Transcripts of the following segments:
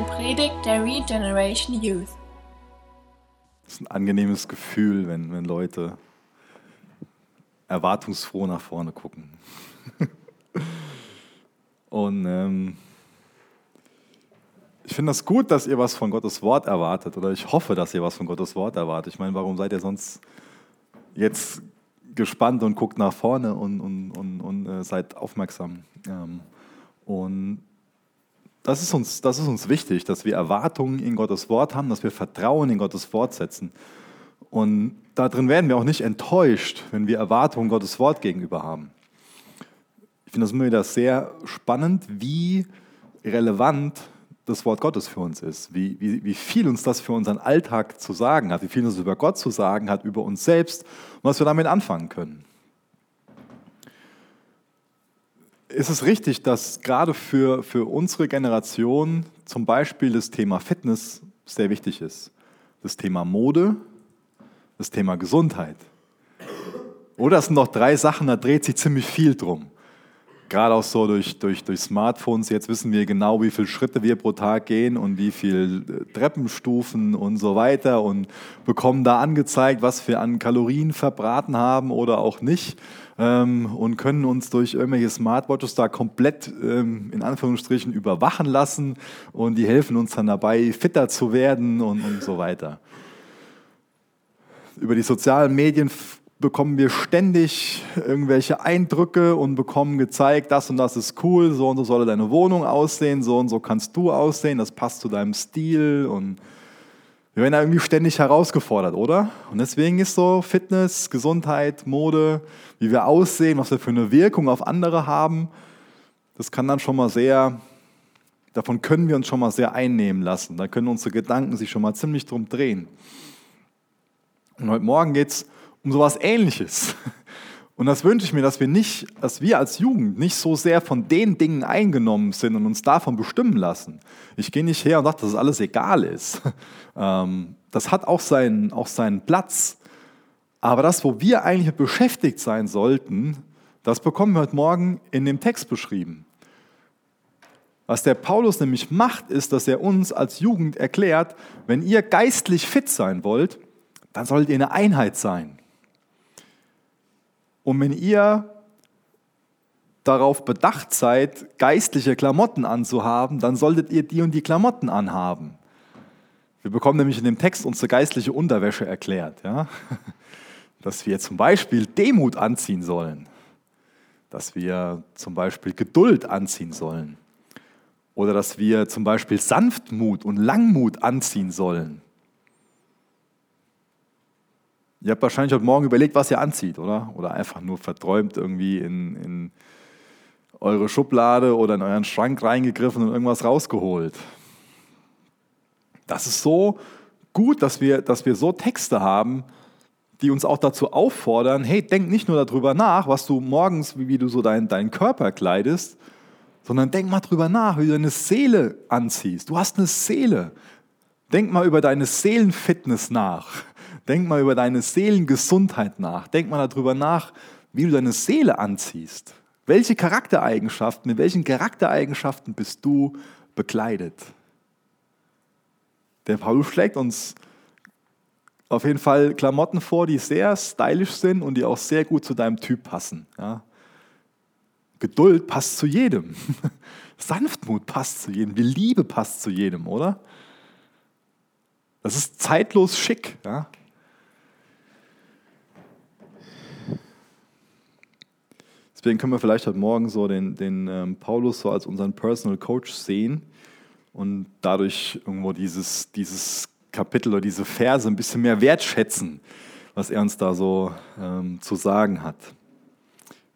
eine Predigt der Regeneration Youth. Es ist ein angenehmes Gefühl, wenn, wenn Leute erwartungsfroh nach vorne gucken. Und ähm, ich finde das gut, dass ihr was von Gottes Wort erwartet. Oder ich hoffe, dass ihr was von Gottes Wort erwartet. Ich meine, warum seid ihr sonst jetzt gespannt und guckt nach vorne und, und, und, und äh, seid aufmerksam? Ähm, und das ist, uns, das ist uns wichtig, dass wir Erwartungen in Gottes Wort haben, dass wir Vertrauen in Gottes Wort setzen. Und darin werden wir auch nicht enttäuscht, wenn wir Erwartungen Gottes Wort gegenüber haben. Ich finde das immer wieder sehr spannend, wie relevant das Wort Gottes für uns ist, wie, wie, wie viel uns das für unseren Alltag zu sagen hat, wie viel uns über Gott zu sagen hat, über uns selbst und was wir damit anfangen können. Ist es richtig, dass gerade für, für unsere Generation zum Beispiel das Thema Fitness sehr wichtig ist. Das Thema Mode, das Thema Gesundheit. Oder es sind noch drei Sachen, da dreht sich ziemlich viel drum. Gerade auch so durch, durch, durch Smartphones. Jetzt wissen wir genau, wie viele Schritte wir pro Tag gehen und wie viele äh, Treppenstufen und so weiter und bekommen da angezeigt, was wir an Kalorien verbraten haben oder auch nicht ähm, und können uns durch irgendwelche Smartwatches da komplett ähm, in Anführungsstrichen überwachen lassen und die helfen uns dann dabei, fitter zu werden und, und so weiter. Über die sozialen Medien bekommen wir ständig irgendwelche Eindrücke und bekommen gezeigt, das und das ist cool, so und so soll deine Wohnung aussehen, so und so kannst du aussehen, das passt zu deinem Stil und wir werden da irgendwie ständig herausgefordert, oder? Und deswegen ist so Fitness, Gesundheit, Mode, wie wir aussehen, was wir für eine Wirkung auf andere haben, das kann dann schon mal sehr, davon können wir uns schon mal sehr einnehmen lassen. Da können unsere Gedanken sich schon mal ziemlich drum drehen. Und heute Morgen geht es um sowas Ähnliches. Und das wünsche ich mir, dass wir nicht, dass wir als Jugend nicht so sehr von den Dingen eingenommen sind und uns davon bestimmen lassen. Ich gehe nicht her und sage, dass es alles egal ist. Ähm, das hat auch seinen, auch seinen Platz. Aber das, wo wir eigentlich beschäftigt sein sollten, das bekommen wir heute Morgen in dem Text beschrieben. Was der Paulus nämlich macht, ist, dass er uns als Jugend erklärt, wenn ihr geistlich fit sein wollt, dann solltet ihr eine Einheit sein. Und wenn ihr darauf bedacht seid, geistliche Klamotten anzuhaben, dann solltet ihr die und die Klamotten anhaben. Wir bekommen nämlich in dem Text unsere geistliche Unterwäsche erklärt. Ja? Dass wir zum Beispiel Demut anziehen sollen. Dass wir zum Beispiel Geduld anziehen sollen. Oder dass wir zum Beispiel Sanftmut und Langmut anziehen sollen. Ihr habt wahrscheinlich heute Morgen überlegt, was ihr anzieht, oder? Oder einfach nur verträumt irgendwie in, in eure Schublade oder in euren Schrank reingegriffen und irgendwas rausgeholt. Das ist so gut, dass wir, dass wir so Texte haben, die uns auch dazu auffordern, hey, denk nicht nur darüber nach, was du morgens, wie, wie du so deinen, deinen Körper kleidest, sondern denk mal darüber nach, wie du deine Seele anziehst. Du hast eine Seele. Denk mal über deine Seelenfitness nach. Denk mal über deine Seelengesundheit nach. Denk mal darüber nach, wie du deine Seele anziehst. Welche Charaktereigenschaften, mit welchen Charaktereigenschaften bist du bekleidet? Der Paulus schlägt uns auf jeden Fall Klamotten vor, die sehr stylisch sind und die auch sehr gut zu deinem Typ passen. Ja. Geduld passt zu jedem. Sanftmut passt zu jedem. Die Liebe passt zu jedem, oder? Das ist zeitlos schick. Ja. Deswegen können wir vielleicht heute Morgen so den, den ähm, Paulus so als unseren Personal Coach sehen und dadurch irgendwo dieses, dieses Kapitel oder diese Verse ein bisschen mehr wertschätzen, was er uns da so ähm, zu sagen hat.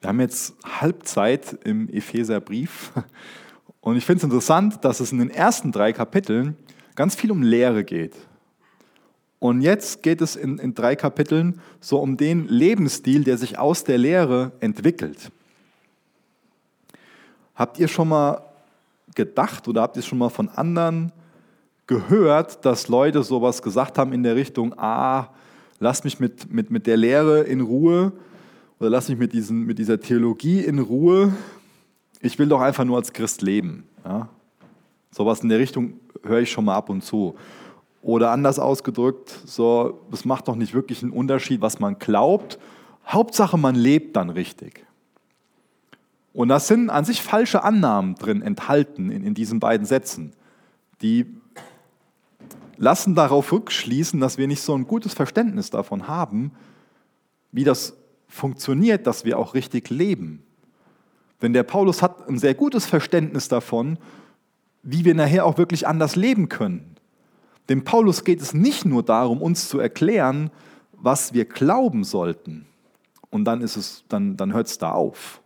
Wir haben jetzt Halbzeit im Epheserbrief und ich finde es interessant, dass es in den ersten drei Kapiteln ganz viel um Lehre geht. Und jetzt geht es in, in drei Kapiteln so um den Lebensstil, der sich aus der Lehre entwickelt. Habt ihr schon mal gedacht oder habt ihr schon mal von anderen gehört, dass Leute sowas gesagt haben in der Richtung, ah, lass mich mit, mit, mit der Lehre in Ruhe oder lass mich mit, diesen, mit dieser Theologie in Ruhe. Ich will doch einfach nur als Christ leben. Ja? Sowas in der Richtung höre ich schon mal ab und zu. Oder anders ausgedrückt, so, es macht doch nicht wirklich einen Unterschied, was man glaubt. Hauptsache, man lebt dann richtig. Und das sind an sich falsche Annahmen drin enthalten in, in diesen beiden Sätzen. Die lassen darauf rückschließen, dass wir nicht so ein gutes Verständnis davon haben, wie das funktioniert, dass wir auch richtig leben. Denn der Paulus hat ein sehr gutes Verständnis davon, wie wir nachher auch wirklich anders leben können. Dem Paulus geht es nicht nur darum, uns zu erklären, was wir glauben sollten. Und dann, ist es, dann, dann hört es da auf.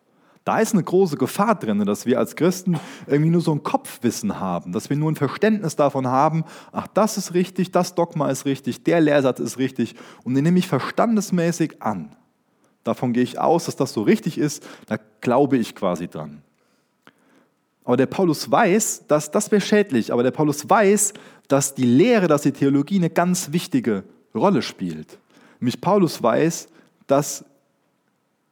Da ist eine große Gefahr drin, dass wir als Christen irgendwie nur so ein Kopfwissen haben, dass wir nur ein Verständnis davon haben, ach, das ist richtig, das Dogma ist richtig, der Lehrsatz ist richtig und den nehme ich verstandesmäßig an. Davon gehe ich aus, dass das so richtig ist, da glaube ich quasi dran. Aber der Paulus weiß, dass das wäre schädlich, aber der Paulus weiß, dass die Lehre, dass die Theologie eine ganz wichtige Rolle spielt. Nämlich Paulus weiß, dass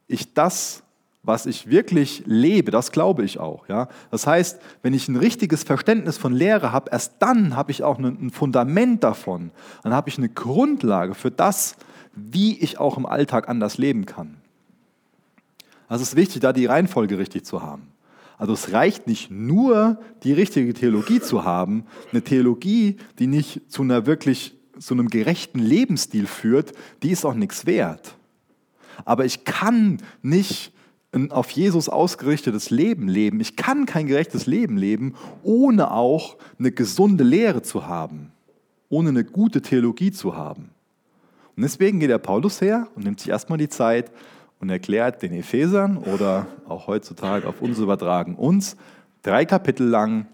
ich das was ich wirklich lebe, das glaube ich auch. Ja? Das heißt, wenn ich ein richtiges Verständnis von Lehre habe, erst dann habe ich auch ein Fundament davon. Dann habe ich eine Grundlage für das, wie ich auch im Alltag anders leben kann. Also es ist wichtig, da die Reihenfolge richtig zu haben. Also es reicht nicht nur, die richtige Theologie zu haben, eine Theologie, die nicht zu einer wirklich zu einem gerechten Lebensstil führt, die ist auch nichts wert. Aber ich kann nicht ein auf Jesus ausgerichtetes Leben leben. Ich kann kein gerechtes Leben leben, ohne auch eine gesunde Lehre zu haben, ohne eine gute Theologie zu haben. Und deswegen geht der Paulus her und nimmt sich erstmal die Zeit und erklärt den Ephesern oder auch heutzutage auf uns übertragen uns drei Kapitel lang,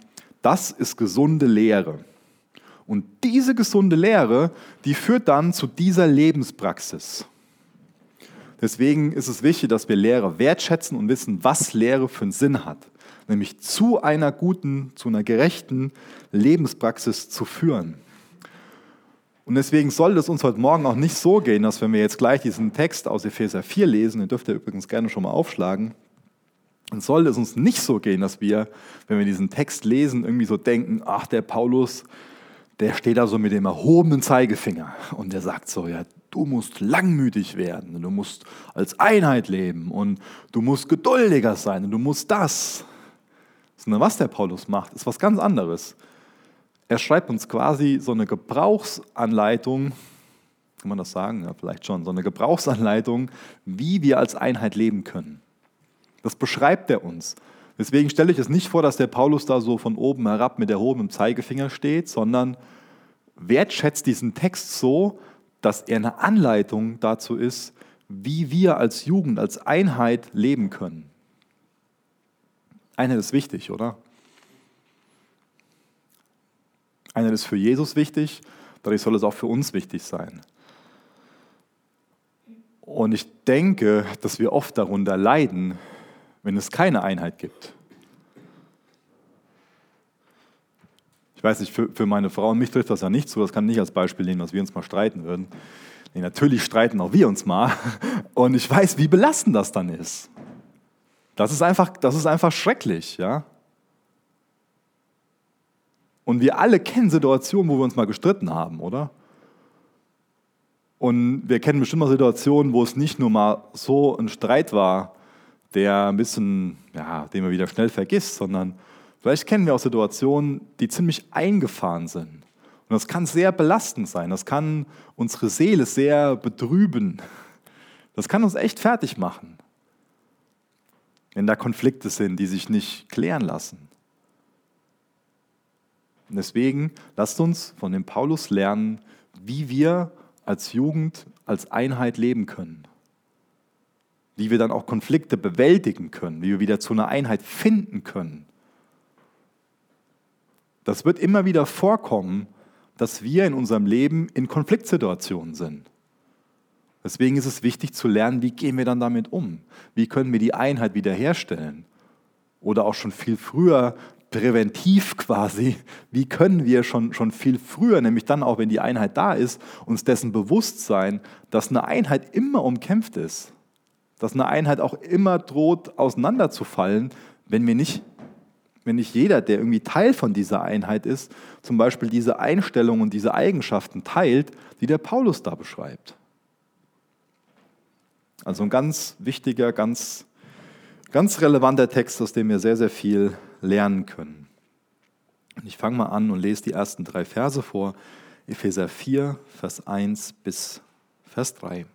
das ist gesunde Lehre. Und diese gesunde Lehre, die führt dann zu dieser Lebenspraxis. Deswegen ist es wichtig, dass wir Lehre wertschätzen und wissen, was Lehre für einen Sinn hat. Nämlich zu einer guten, zu einer gerechten Lebenspraxis zu führen. Und deswegen soll es uns heute Morgen auch nicht so gehen, dass wenn wir jetzt gleich diesen Text aus Epheser 4 lesen, den dürft ihr übrigens gerne schon mal aufschlagen, dann soll es uns nicht so gehen, dass wir, wenn wir diesen Text lesen, irgendwie so denken, ach, der Paulus, der steht da so mit dem erhobenen Zeigefinger und der sagt so, ja, du musst langmütig werden, du musst als Einheit leben und du musst geduldiger sein und du musst das. Sondern was der Paulus macht, ist was ganz anderes. Er schreibt uns quasi so eine Gebrauchsanleitung, kann man das sagen? Ja, vielleicht schon, so eine Gebrauchsanleitung, wie wir als Einheit leben können. Das beschreibt er uns. Deswegen stelle ich es nicht vor, dass der Paulus da so von oben herab mit erhobenem Zeigefinger steht, sondern wertschätzt diesen Text so, dass er eine Anleitung dazu ist, wie wir als Jugend, als Einheit leben können. Einheit ist wichtig, oder? Einheit ist für Jesus wichtig, dadurch soll es auch für uns wichtig sein. Und ich denke, dass wir oft darunter leiden, wenn es keine Einheit gibt. Ich weiß nicht, für, für meine Frau und mich trifft das ja nicht zu, das kann nicht als Beispiel nehmen, dass wir uns mal streiten würden. Nee, natürlich streiten auch wir uns mal. Und ich weiß, wie belastend das dann ist. Das ist einfach, das ist einfach schrecklich, ja. Und wir alle kennen Situationen, wo wir uns mal gestritten haben, oder? Und wir kennen bestimmt mal Situationen, wo es nicht nur mal so ein Streit war, der ein bisschen, ja, den man wieder schnell vergisst, sondern vielleicht kennen wir auch Situationen, die ziemlich eingefahren sind. Und das kann sehr belastend sein, das kann unsere Seele sehr betrüben, das kann uns echt fertig machen, wenn da Konflikte sind, die sich nicht klären lassen. Und deswegen lasst uns von dem Paulus lernen, wie wir als Jugend, als Einheit leben können wie wir dann auch Konflikte bewältigen können, wie wir wieder zu einer Einheit finden können. Das wird immer wieder vorkommen, dass wir in unserem Leben in Konfliktsituationen sind. Deswegen ist es wichtig zu lernen, wie gehen wir dann damit um? Wie können wir die Einheit wiederherstellen? Oder auch schon viel früher präventiv quasi, wie können wir schon, schon viel früher, nämlich dann auch, wenn die Einheit da ist, uns dessen bewusst sein, dass eine Einheit immer umkämpft ist dass eine Einheit auch immer droht auseinanderzufallen, wenn wir nicht wenn nicht jeder, der irgendwie Teil von dieser Einheit ist, zum Beispiel diese Einstellungen und diese Eigenschaften teilt, die der Paulus da beschreibt. Also ein ganz wichtiger, ganz, ganz relevanter Text, aus dem wir sehr, sehr viel lernen können. Und ich fange mal an und lese die ersten drei Verse vor. Epheser 4, Vers 1 bis Vers 3.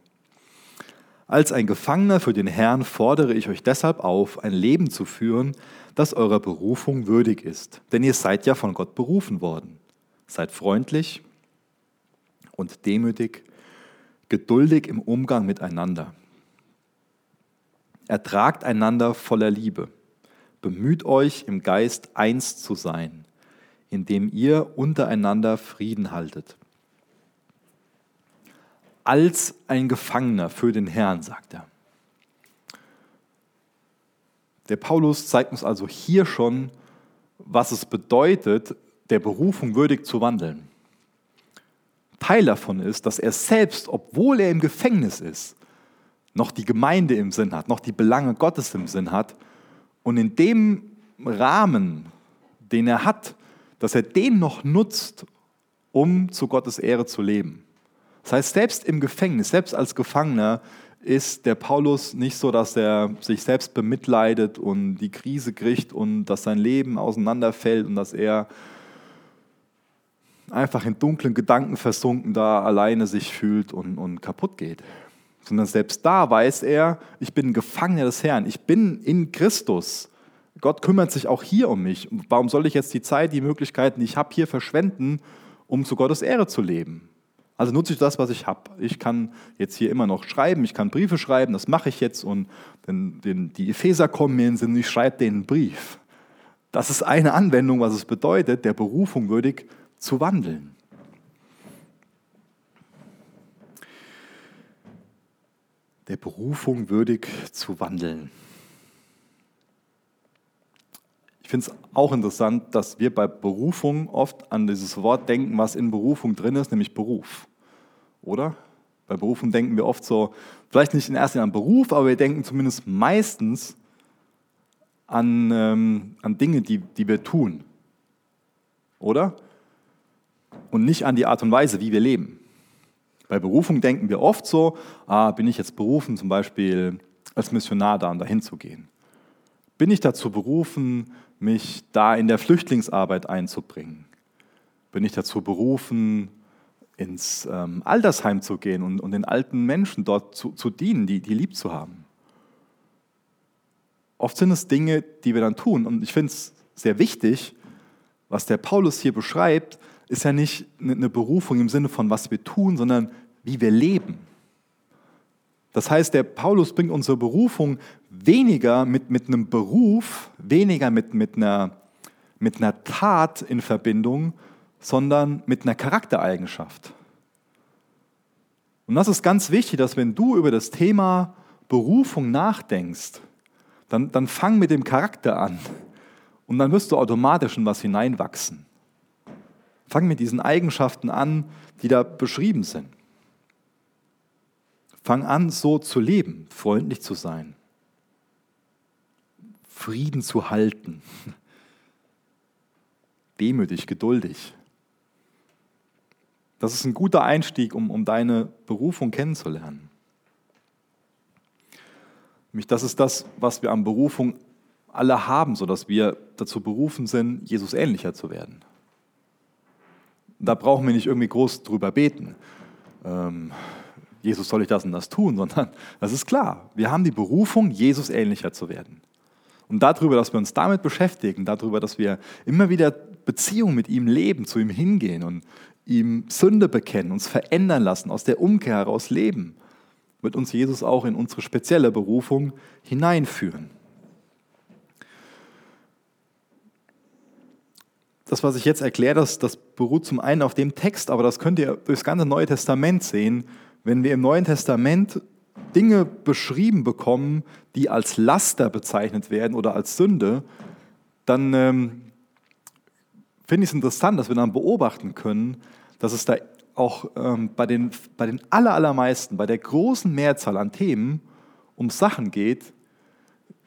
Als ein Gefangener für den Herrn fordere ich euch deshalb auf, ein Leben zu führen, das eurer Berufung würdig ist. Denn ihr seid ja von Gott berufen worden. Seid freundlich und demütig, geduldig im Umgang miteinander. Ertragt einander voller Liebe. Bemüht euch im Geist eins zu sein, indem ihr untereinander Frieden haltet. Als ein Gefangener für den Herrn, sagt er. Der Paulus zeigt uns also hier schon, was es bedeutet, der Berufung würdig zu wandeln. Teil davon ist, dass er selbst, obwohl er im Gefängnis ist, noch die Gemeinde im Sinn hat, noch die Belange Gottes im Sinn hat und in dem Rahmen, den er hat, dass er den noch nutzt, um zu Gottes Ehre zu leben. Das heißt, selbst im Gefängnis, selbst als Gefangener, ist der Paulus nicht so, dass er sich selbst bemitleidet und die Krise kriegt und dass sein Leben auseinanderfällt und dass er einfach in dunklen Gedanken versunken da alleine sich fühlt und, und kaputt geht. Sondern selbst da weiß er, ich bin Gefangener des Herrn, ich bin in Christus. Gott kümmert sich auch hier um mich. Warum soll ich jetzt die Zeit, die Möglichkeiten, die ich habe, hier verschwenden, um zu Gottes Ehre zu leben? Also nutze ich das, was ich habe. Ich kann jetzt hier immer noch schreiben, ich kann Briefe schreiben, das mache ich jetzt und den, den, die Epheser kommen mir in den Sinn, ich schreibe denen einen Brief. Das ist eine Anwendung, was es bedeutet, der Berufung würdig zu wandeln. Der Berufung würdig zu wandeln. Ich finde es auch interessant, dass wir bei Berufung oft an dieses Wort denken, was in Berufung drin ist, nämlich Beruf. Oder? Bei Berufung denken wir oft so, vielleicht nicht in erster Linie an Beruf, aber wir denken zumindest meistens an, ähm, an Dinge, die, die wir tun. Oder? Und nicht an die Art und Weise, wie wir leben. Bei Berufung denken wir oft so, ah, bin ich jetzt berufen, zum Beispiel als Missionar da und dahin zu gehen. Bin ich dazu berufen, mich da in der Flüchtlingsarbeit einzubringen? Bin ich dazu berufen, ins ähm, Altersheim zu gehen und, und den alten Menschen dort zu, zu dienen, die, die lieb zu haben? Oft sind es Dinge, die wir dann tun. Und ich finde es sehr wichtig, was der Paulus hier beschreibt, ist ja nicht eine Berufung im Sinne von, was wir tun, sondern wie wir leben. Das heißt, der Paulus bringt unsere Berufung weniger mit, mit einem Beruf, weniger mit, mit, einer, mit einer Tat in Verbindung, sondern mit einer Charaktereigenschaft. Und das ist ganz wichtig, dass wenn du über das Thema Berufung nachdenkst, dann, dann fang mit dem Charakter an. Und dann wirst du automatisch in was hineinwachsen. Fang mit diesen Eigenschaften an, die da beschrieben sind. Fang an, so zu leben, freundlich zu sein, Frieden zu halten, demütig, geduldig. Das ist ein guter Einstieg, um, um deine Berufung kennenzulernen. Nämlich das ist das, was wir an Berufung alle haben, sodass wir dazu berufen sind, Jesus ähnlicher zu werden. Da brauchen wir nicht irgendwie groß drüber beten. Ähm, Jesus soll ich das und das tun, sondern das ist klar. Wir haben die Berufung, Jesus ähnlicher zu werden. Und darüber, dass wir uns damit beschäftigen, darüber, dass wir immer wieder Beziehung mit ihm leben, zu ihm hingehen und ihm Sünde bekennen, uns verändern lassen, aus der Umkehr heraus leben, wird uns Jesus auch in unsere spezielle Berufung hineinführen. Das, was ich jetzt erkläre, das, das beruht zum einen auf dem Text, aber das könnt ihr durchs ganze Neue Testament sehen, wenn wir im Neuen Testament Dinge beschrieben bekommen, die als Laster bezeichnet werden oder als Sünde, dann ähm, finde ich es interessant, dass wir dann beobachten können, dass es da auch ähm, bei den, bei den allermeisten, bei der großen Mehrzahl an Themen um Sachen geht,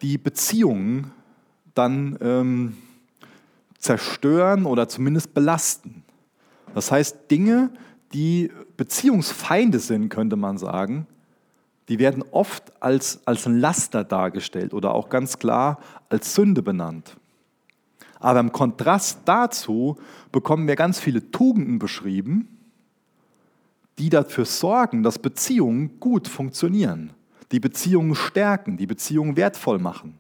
die Beziehungen dann ähm, zerstören oder zumindest belasten. Das heißt, Dinge, die Beziehungsfeinde sind, könnte man sagen, die werden oft als, als ein Laster dargestellt oder auch ganz klar als Sünde benannt. Aber im Kontrast dazu bekommen wir ganz viele Tugenden beschrieben, die dafür sorgen, dass Beziehungen gut funktionieren, die Beziehungen stärken, die Beziehungen wertvoll machen.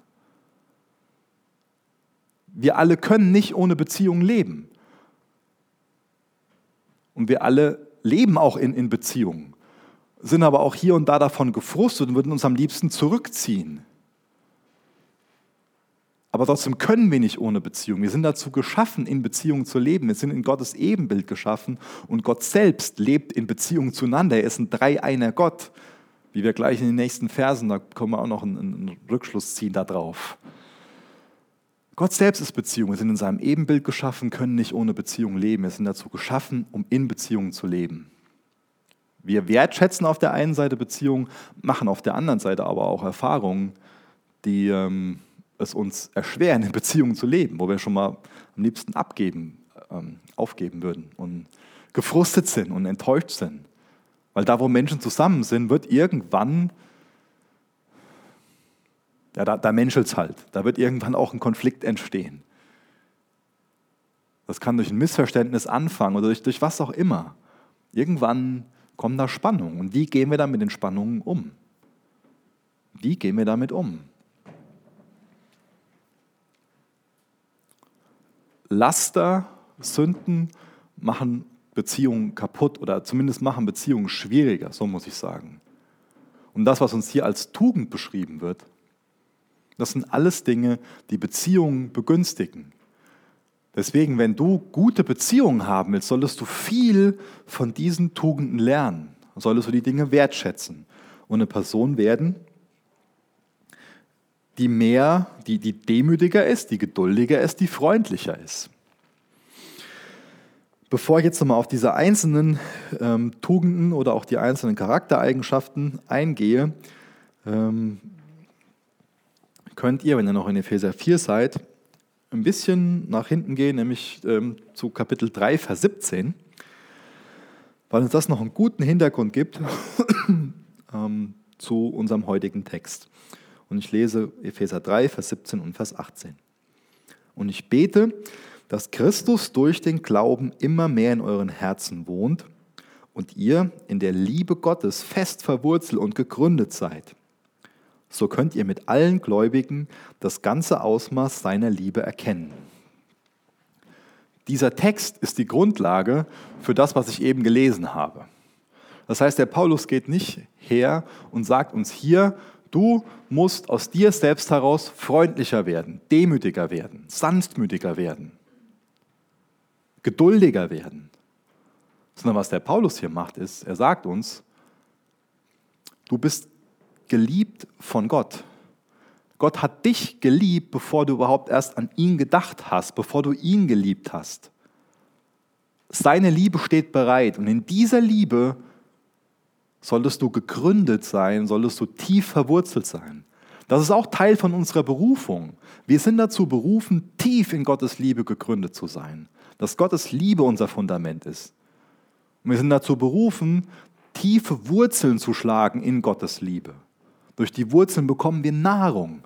Wir alle können nicht ohne Beziehungen leben. Und wir alle leben auch in, in Beziehungen, sind aber auch hier und da davon gefrustet und würden uns am liebsten zurückziehen. Aber trotzdem können wir nicht ohne Beziehung. Wir sind dazu geschaffen, in Beziehung zu leben. Wir sind in Gottes Ebenbild geschaffen und Gott selbst lebt in Beziehung zueinander. Er ist ein dreieiner Gott. Wie wir gleich in den nächsten Versen, da können wir auch noch einen, einen Rückschluss ziehen darauf. Gott selbst ist Beziehung. Wir sind in seinem Ebenbild geschaffen, können nicht ohne Beziehung leben. Wir sind dazu geschaffen, um in Beziehungen zu leben. Wir wertschätzen auf der einen Seite Beziehungen, machen auf der anderen Seite aber auch Erfahrungen, die ähm, es uns erschweren, in Beziehungen zu leben, wo wir schon mal am liebsten abgeben, ähm, aufgeben würden und gefrustet sind und enttäuscht sind. Weil da, wo Menschen zusammen sind, wird irgendwann, ja, da, da menschelt es halt, da wird irgendwann auch ein Konflikt entstehen. Das kann durch ein Missverständnis anfangen oder durch, durch was auch immer. Irgendwann kommen da Spannungen. Und wie gehen wir dann mit den Spannungen um? Wie gehen wir damit um? Laster, Sünden machen Beziehungen kaputt oder zumindest machen Beziehungen schwieriger, so muss ich sagen. Und das, was uns hier als Tugend beschrieben wird, das sind alles Dinge, die Beziehungen begünstigen. Deswegen, wenn du gute Beziehungen haben willst, solltest du viel von diesen Tugenden lernen. Solltest du die Dinge wertschätzen und eine Person werden, die mehr, die, die demütiger ist, die geduldiger ist, die freundlicher ist. Bevor ich jetzt nochmal auf diese einzelnen ähm, Tugenden oder auch die einzelnen Charaktereigenschaften eingehe, ähm, könnt ihr, wenn ihr noch in Epheser 4 seid, ein bisschen nach hinten gehen, nämlich ähm, zu Kapitel 3, Vers 17, weil uns das noch einen guten Hintergrund gibt ähm, zu unserem heutigen Text. Und ich lese Epheser 3, Vers 17 und Vers 18. Und ich bete, dass Christus durch den Glauben immer mehr in euren Herzen wohnt und ihr in der Liebe Gottes fest verwurzelt und gegründet seid. So könnt ihr mit allen Gläubigen das ganze Ausmaß seiner Liebe erkennen. Dieser Text ist die Grundlage für das, was ich eben gelesen habe. Das heißt, der Paulus geht nicht her und sagt uns hier, Du musst aus dir selbst heraus freundlicher werden, demütiger werden, sanftmütiger werden, geduldiger werden. Sondern was der Paulus hier macht, ist, er sagt uns, du bist geliebt von Gott. Gott hat dich geliebt, bevor du überhaupt erst an ihn gedacht hast, bevor du ihn geliebt hast. Seine Liebe steht bereit und in dieser Liebe solltest du gegründet sein, solltest du tief verwurzelt sein. Das ist auch Teil von unserer Berufung. Wir sind dazu berufen, tief in Gottes Liebe gegründet zu sein. Dass Gottes Liebe unser Fundament ist. Und wir sind dazu berufen, tiefe Wurzeln zu schlagen in Gottes Liebe. Durch die Wurzeln bekommen wir Nahrung.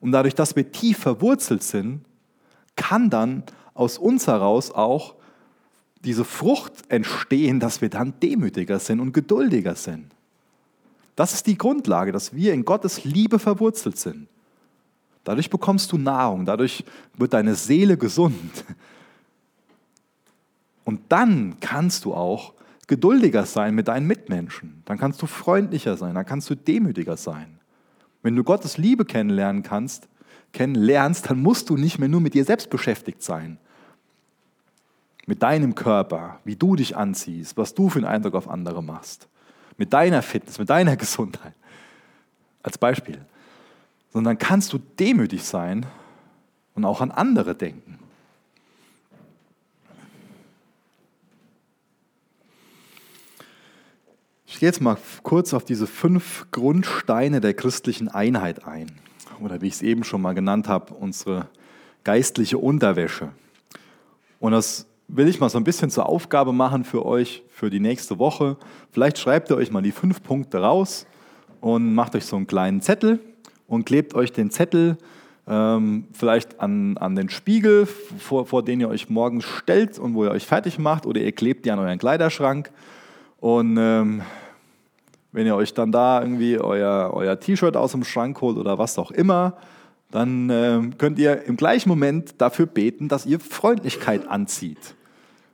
Und dadurch, dass wir tief verwurzelt sind, kann dann aus uns heraus auch diese Frucht entstehen, dass wir dann demütiger sind und geduldiger sind. Das ist die Grundlage, dass wir in Gottes Liebe verwurzelt sind. Dadurch bekommst du Nahrung, dadurch wird deine Seele gesund. Und dann kannst du auch geduldiger sein mit deinen Mitmenschen. Dann kannst du freundlicher sein, dann kannst du demütiger sein. Wenn du Gottes Liebe kennenlernen kannst, kennenlernst, dann musst du nicht mehr nur mit dir selbst beschäftigt sein, mit deinem Körper, wie du dich anziehst, was du für einen Eindruck auf andere machst, mit deiner Fitness, mit deiner Gesundheit, als Beispiel, sondern kannst du demütig sein und auch an andere denken. Ich gehe jetzt mal kurz auf diese fünf Grundsteine der christlichen Einheit ein. Oder wie ich es eben schon mal genannt habe, unsere geistliche Unterwäsche. Und das will ich mal so ein bisschen zur Aufgabe machen für euch für die nächste Woche. Vielleicht schreibt ihr euch mal die fünf Punkte raus und macht euch so einen kleinen Zettel und klebt euch den Zettel ähm, vielleicht an, an den Spiegel, vor, vor den ihr euch morgens stellt und wo ihr euch fertig macht, oder ihr klebt die an euren Kleiderschrank. Und ähm, wenn ihr euch dann da irgendwie euer, euer T-Shirt aus dem Schrank holt oder was auch immer, dann äh, könnt ihr im gleichen Moment dafür beten, dass ihr Freundlichkeit anzieht.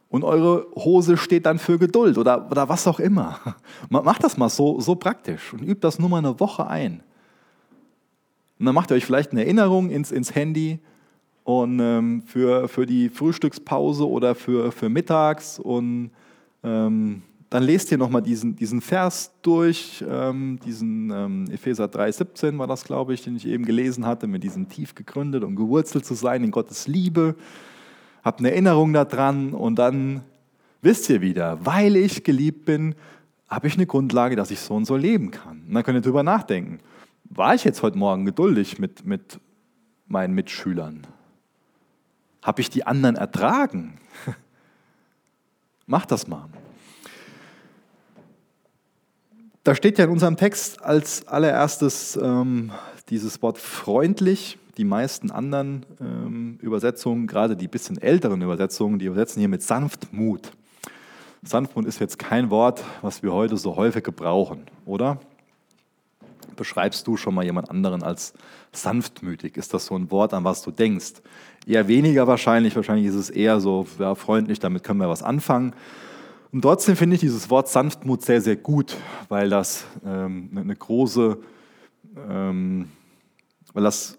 Und eure Hose steht dann für Geduld oder, oder was auch immer. Macht das mal so, so praktisch und übt das nur mal eine Woche ein. Und dann macht ihr euch vielleicht eine Erinnerung ins, ins Handy und ähm, für, für die Frühstückspause oder für, für mittags und ähm, dann lest ihr nochmal diesen, diesen Vers durch, ähm, diesen ähm, Epheser 3,17 war das, glaube ich, den ich eben gelesen hatte, mit diesem tief gegründet und gewurzelt zu sein in Gottes Liebe. Habt eine Erinnerung daran und dann wisst ihr wieder, weil ich geliebt bin, habe ich eine Grundlage, dass ich so und so leben kann. Und dann könnt ihr drüber nachdenken. War ich jetzt heute Morgen geduldig mit, mit meinen Mitschülern? Habe ich die anderen ertragen? Macht das mal. Da steht ja in unserem Text als allererstes ähm, dieses Wort freundlich. Die meisten anderen ähm, Übersetzungen, gerade die bisschen älteren Übersetzungen, die übersetzen hier mit Sanftmut. Sanftmut ist jetzt kein Wort, was wir heute so häufig gebrauchen, oder? Beschreibst du schon mal jemand anderen als sanftmütig? Ist das so ein Wort, an was du denkst? Eher weniger wahrscheinlich. Wahrscheinlich ist es eher so ja, freundlich, damit können wir was anfangen. Und trotzdem finde ich dieses Wort Sanftmut sehr, sehr gut, weil das ähm, eine große, ähm, weil das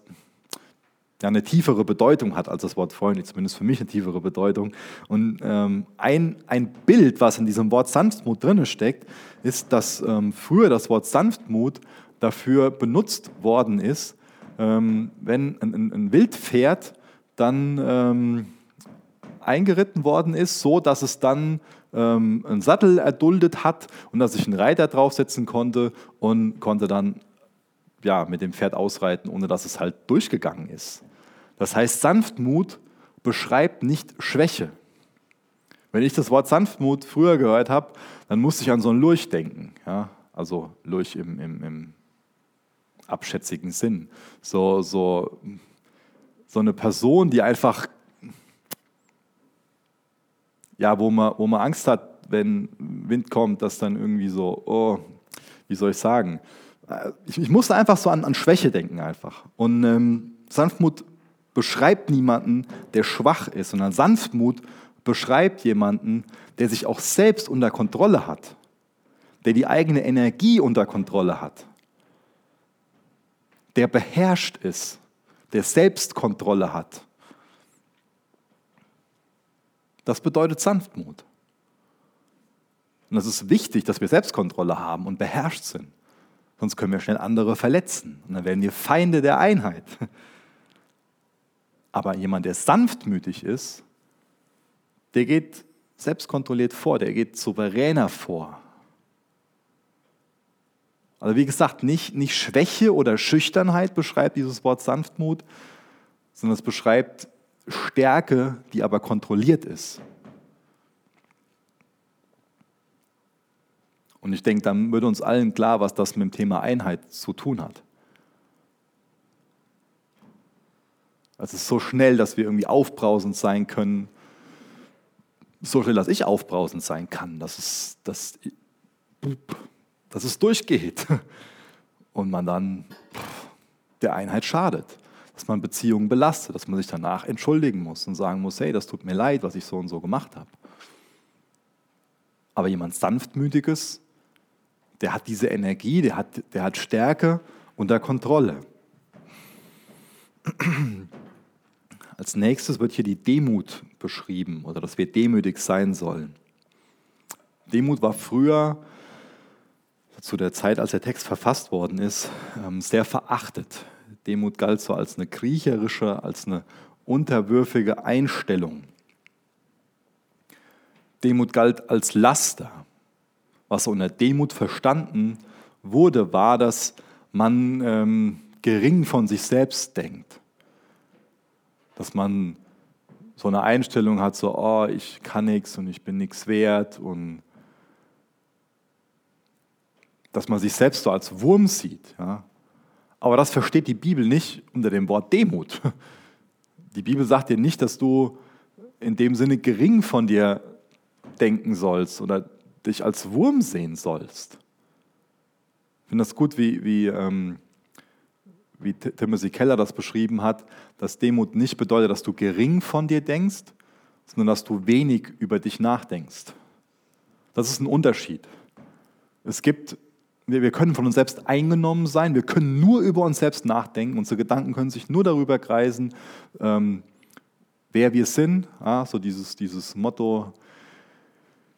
ja, eine tiefere Bedeutung hat als das Wort freundlich, zumindest für mich eine tiefere Bedeutung. Und ähm, ein, ein Bild, was in diesem Wort Sanftmut drin steckt, ist, dass ähm, früher das Wort Sanftmut dafür benutzt worden ist, ähm, wenn ein, ein, ein Wildpferd dann ähm, eingeritten worden ist, so dass es dann ähm, einen Sattel erduldet hat und dass ich einen Reiter draufsetzen konnte und konnte dann ja, mit dem Pferd ausreiten, ohne dass es halt durchgegangen ist. Das heißt, Sanftmut beschreibt nicht Schwäche. Wenn ich das Wort Sanftmut früher gehört habe, dann musste ich an so einen Lurch denken. Ja? Also Lurch im, im, im abschätzigen Sinn. So, so, so eine Person, die einfach ja, wo man, wo man Angst hat, wenn Wind kommt, dass dann irgendwie so, oh, wie soll ich sagen? Ich, ich musste einfach so an, an Schwäche denken einfach. Und ähm, Sanftmut beschreibt niemanden, der schwach ist, sondern Sanftmut beschreibt jemanden, der sich auch selbst unter Kontrolle hat, der die eigene Energie unter Kontrolle hat, der beherrscht ist, der Selbstkontrolle hat. Das bedeutet Sanftmut. Und es ist wichtig, dass wir Selbstkontrolle haben und beherrscht sind. Sonst können wir schnell andere verletzen. Und dann werden wir Feinde der Einheit. Aber jemand, der sanftmütig ist, der geht selbstkontrolliert vor, der geht souveräner vor. Also wie gesagt, nicht, nicht Schwäche oder Schüchternheit beschreibt dieses Wort Sanftmut, sondern es beschreibt Stärke, die aber kontrolliert ist. Und ich denke, dann wird uns allen klar, was das mit dem Thema Einheit zu tun hat. Es ist so schnell, dass wir irgendwie aufbrausend sein können. So schnell, dass ich aufbrausend sein kann, dass es, dass, dass es durchgeht. Und man dann der Einheit schadet dass man Beziehungen belastet, dass man sich danach entschuldigen muss und sagen muss, hey, das tut mir leid, was ich so und so gemacht habe. Aber jemand sanftmütiges, der hat diese Energie, der hat, der hat Stärke unter Kontrolle. Als nächstes wird hier die Demut beschrieben oder dass wir demütig sein sollen. Demut war früher, zu der Zeit, als der Text verfasst worden ist, ähm, sehr verachtet. Demut galt so als eine kriecherische, als eine unterwürfige Einstellung. Demut galt als Laster. Was unter Demut verstanden wurde, war, dass man ähm, gering von sich selbst denkt. Dass man so eine Einstellung hat, so, oh, ich kann nichts und ich bin nichts wert und dass man sich selbst so als Wurm sieht. Ja. Aber das versteht die Bibel nicht unter dem Wort Demut. Die Bibel sagt dir nicht, dass du in dem Sinne gering von dir denken sollst oder dich als Wurm sehen sollst. Ich finde das gut, wie, wie, ähm, wie Timothy Keller das beschrieben hat, dass Demut nicht bedeutet, dass du gering von dir denkst, sondern dass du wenig über dich nachdenkst. Das ist ein Unterschied. Es gibt, wir können von uns selbst eingenommen sein, wir können nur über uns selbst nachdenken, unsere Gedanken können sich nur darüber kreisen, ähm, wer wir sind. Ja, so dieses, dieses Motto,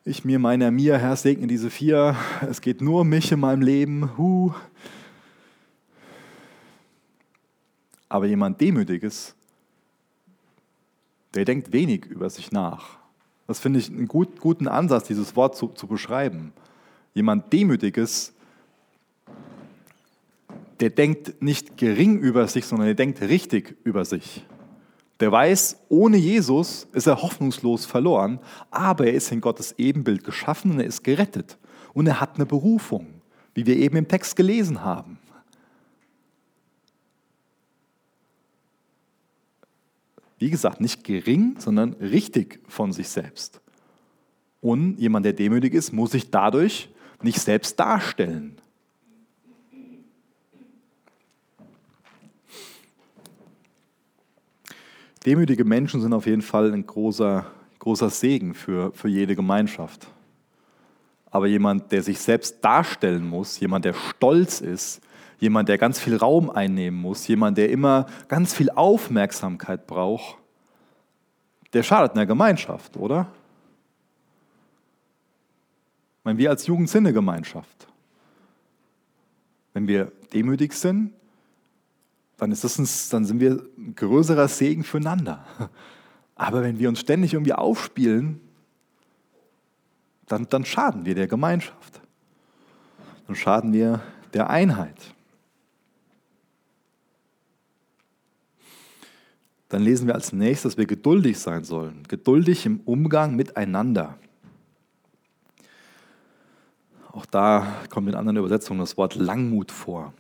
ich mir, meiner, mir, Herr, segne diese vier. Es geht nur um mich in meinem Leben. Huh. Aber jemand Demütiges, der denkt wenig über sich nach. Das finde ich einen gut, guten Ansatz, dieses Wort zu, zu beschreiben. Jemand Demütiges, der denkt nicht gering über sich, sondern der denkt richtig über sich. Der weiß, ohne Jesus ist er hoffnungslos verloren, aber er ist in Gottes Ebenbild geschaffen und er ist gerettet. Und er hat eine Berufung, wie wir eben im Text gelesen haben. Wie gesagt, nicht gering, sondern richtig von sich selbst. Und jemand, der demütig ist, muss sich dadurch nicht selbst darstellen. Demütige Menschen sind auf jeden Fall ein großer, großer Segen für, für jede Gemeinschaft. Aber jemand, der sich selbst darstellen muss, jemand, der stolz ist, jemand, der ganz viel Raum einnehmen muss, jemand, der immer ganz viel Aufmerksamkeit braucht, der schadet in der Gemeinschaft, oder? Ich meine, wir als Jugend sind eine Gemeinschaft. Wenn wir demütig sind, dann, ist das ein, dann sind wir ein größerer Segen füreinander. Aber wenn wir uns ständig irgendwie aufspielen, dann, dann schaden wir der Gemeinschaft. Dann schaden wir der Einheit. Dann lesen wir als nächstes, dass wir geduldig sein sollen. Geduldig im Umgang miteinander. Auch da kommt in anderen Übersetzungen das Wort Langmut vor.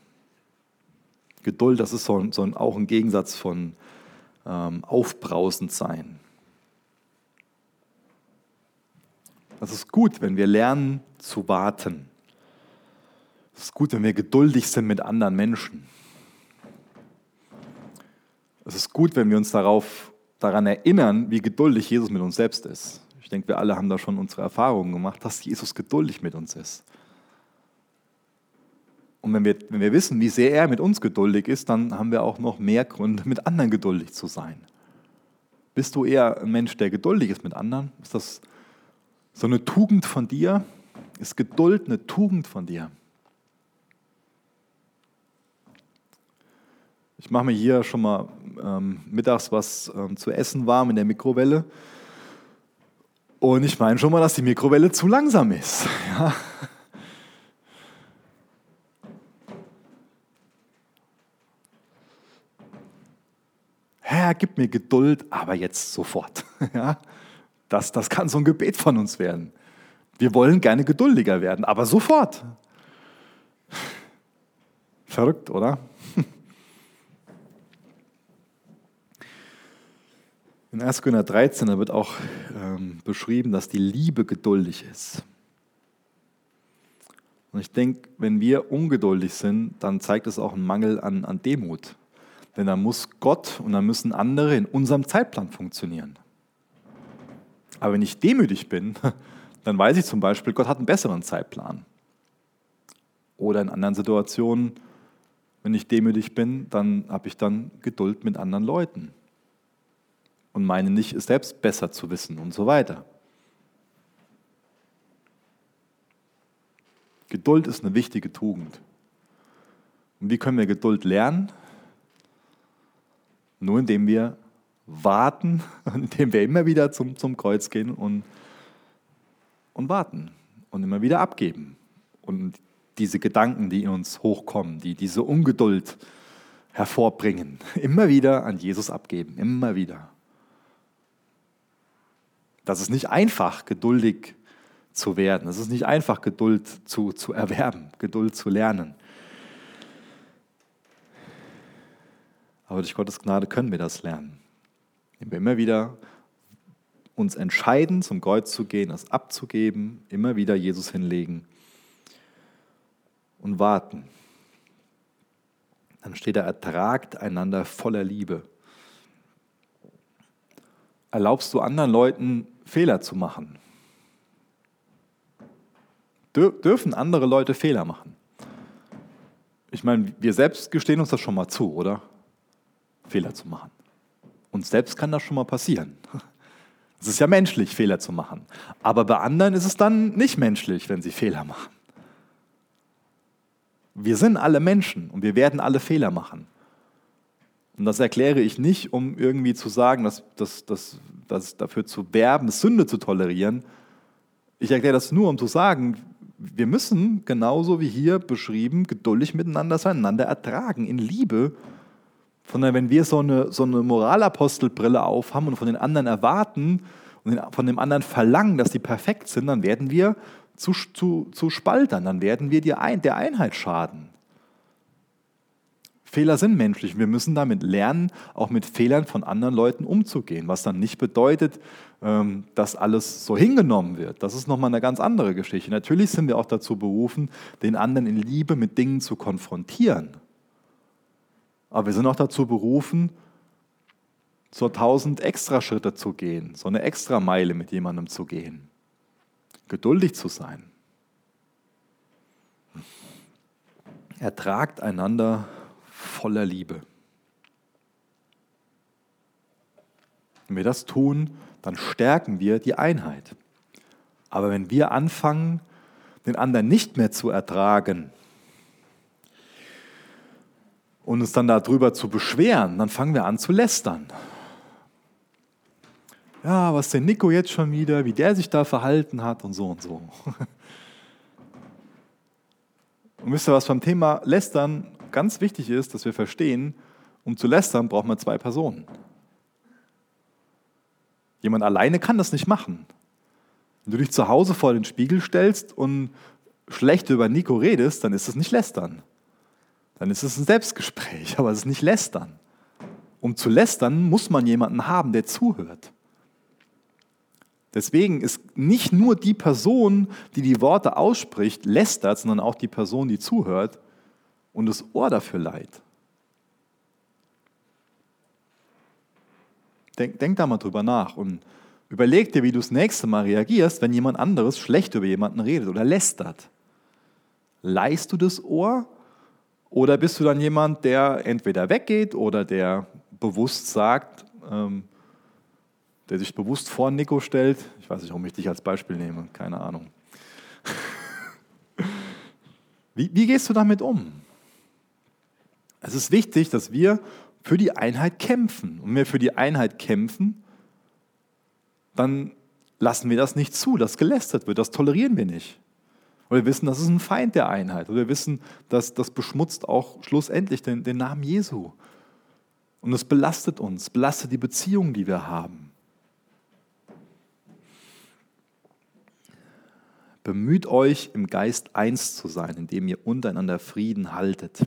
Geduld, das ist so, so ein, auch ein Gegensatz von ähm, aufbrausend sein. Das ist gut, wenn wir lernen zu warten. Es ist gut, wenn wir geduldig sind mit anderen Menschen. Es ist gut, wenn wir uns darauf, daran erinnern, wie geduldig Jesus mit uns selbst ist. Ich denke, wir alle haben da schon unsere Erfahrungen gemacht, dass Jesus geduldig mit uns ist. Und wenn wir, wenn wir wissen, wie sehr er mit uns geduldig ist, dann haben wir auch noch mehr Gründe, mit anderen geduldig zu sein. Bist du eher ein Mensch, der geduldig ist mit anderen? Ist das so eine Tugend von dir? Ist Geduld eine Tugend von dir? Ich mache mir hier schon mal ähm, mittags was ähm, zu essen warm in der Mikrowelle. Und ich meine schon mal, dass die Mikrowelle zu langsam ist. Ja? Herr, gib mir Geduld, aber jetzt sofort. Ja, das, das kann so ein Gebet von uns werden. Wir wollen gerne geduldiger werden, aber sofort. Verrückt, oder? In 1. Korinther 13 wird auch ähm, beschrieben, dass die Liebe geduldig ist. Und ich denke, wenn wir ungeduldig sind, dann zeigt es auch einen Mangel an, an Demut. Denn dann muss Gott und dann müssen andere in unserem Zeitplan funktionieren. Aber wenn ich demütig bin, dann weiß ich zum Beispiel, Gott hat einen besseren Zeitplan. Oder in anderen Situationen, wenn ich demütig bin, dann habe ich dann Geduld mit anderen Leuten und meine nicht, es selbst besser zu wissen und so weiter. Geduld ist eine wichtige Tugend. Und wie können wir Geduld lernen? Nur indem wir warten, indem wir immer wieder zum, zum Kreuz gehen und, und warten und immer wieder abgeben. Und diese Gedanken, die in uns hochkommen, die, diese Ungeduld, hervorbringen. Immer wieder an Jesus abgeben, immer wieder. Das ist nicht einfach, geduldig zu werden. Es ist nicht einfach, Geduld zu, zu erwerben, Geduld zu lernen. Aber durch Gottes Gnade können wir das lernen. Wenn wir immer wieder uns entscheiden, zum Kreuz zu gehen, es abzugeben, immer wieder Jesus hinlegen und warten. Dann steht er, ertragt einander voller Liebe. Erlaubst du anderen Leuten Fehler zu machen? Dürfen andere Leute Fehler machen? Ich meine, wir selbst gestehen uns das schon mal zu, oder? Fehler zu machen. Uns selbst kann das schon mal passieren. Es ist ja menschlich, Fehler zu machen. Aber bei anderen ist es dann nicht menschlich, wenn sie Fehler machen. Wir sind alle Menschen und wir werden alle Fehler machen. Und das erkläre ich nicht, um irgendwie zu sagen, dass, dass, dass, dass dafür zu werben, Sünde zu tolerieren. Ich erkläre das nur, um zu sagen, wir müssen genauso wie hier beschrieben geduldig miteinander einander ertragen, in Liebe. Sondern wenn wir so eine, so eine Moralapostelbrille aufhaben und von den anderen erwarten und von dem anderen verlangen, dass die perfekt sind, dann werden wir zu, zu, zu Spaltern, dann werden wir der Einheit schaden. Fehler sind menschlich. Wir müssen damit lernen, auch mit Fehlern von anderen Leuten umzugehen, was dann nicht bedeutet, ähm, dass alles so hingenommen wird. Das ist nochmal eine ganz andere Geschichte. Natürlich sind wir auch dazu berufen, den anderen in Liebe mit Dingen zu konfrontieren. Aber wir sind auch dazu berufen, so tausend Extraschritte zu gehen, so eine Extrameile mit jemandem zu gehen. Geduldig zu sein. Ertragt einander voller Liebe. Wenn wir das tun, dann stärken wir die Einheit. Aber wenn wir anfangen, den anderen nicht mehr zu ertragen und uns dann darüber zu beschweren, dann fangen wir an zu lästern. Ja, was der Nico jetzt schon wieder, wie der sich da verhalten hat und so und so. Und wisst ihr, was beim Thema Lästern ganz wichtig ist, dass wir verstehen, um zu lästern, braucht man zwei Personen. Jemand alleine kann das nicht machen. Wenn du dich zu Hause vor den Spiegel stellst und schlecht über Nico redest, dann ist es nicht lästern. Dann ist es ein Selbstgespräch, aber es ist nicht lästern. Um zu lästern, muss man jemanden haben, der zuhört. Deswegen ist nicht nur die Person, die die Worte ausspricht, lästert, sondern auch die Person, die zuhört und das Ohr dafür leiht. Denk, denk da mal drüber nach und überleg dir, wie du das nächste Mal reagierst, wenn jemand anderes schlecht über jemanden redet oder lästert. Leihst du das Ohr oder bist du dann jemand, der entweder weggeht oder der bewusst sagt, ähm, der sich bewusst vor Nico stellt. Ich weiß nicht, warum ich dich als Beispiel nehme, keine Ahnung. Wie, wie gehst du damit um? Es ist wichtig, dass wir für die Einheit kämpfen. Und wenn wir für die Einheit kämpfen, dann lassen wir das nicht zu, dass gelästert wird. Das tolerieren wir nicht. Und wir wissen, das ist ein Feind der Einheit. Und wir wissen, dass das beschmutzt auch schlussendlich den, den Namen Jesu. Und es belastet uns, belastet die Beziehungen, die wir haben. Bemüht euch, im Geist eins zu sein, indem ihr untereinander Frieden haltet.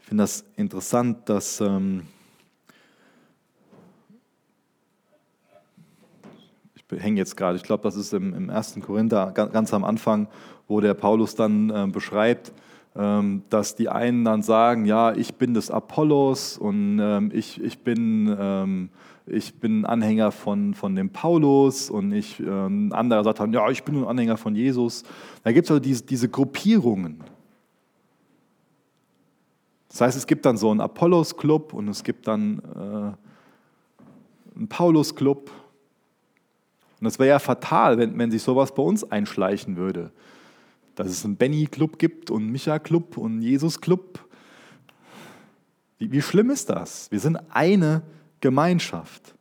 Ich finde das interessant, dass ähm, hänge jetzt gerade, ich glaube, das ist im, im 1. Korinther ganz am Anfang, wo der Paulus dann äh, beschreibt, ähm, dass die einen dann sagen, ja, ich bin des Apollos und ähm, ich, ich bin ähm, ich bin Anhänger von, von dem Paulus und ich, äh, ein anderer sagt dann, ja, ich bin ein Anhänger von Jesus. Da gibt es also diese, diese Gruppierungen. Das heißt, es gibt dann so einen Apollos-Club und es gibt dann äh, einen Paulus-Club. Und das wäre ja fatal, wenn, wenn sich sowas bei uns einschleichen würde. Dass es einen Benny-Club gibt und einen Micha-Club und einen Jesus-Club. Wie, wie schlimm ist das? Wir sind eine Gemeinschaft.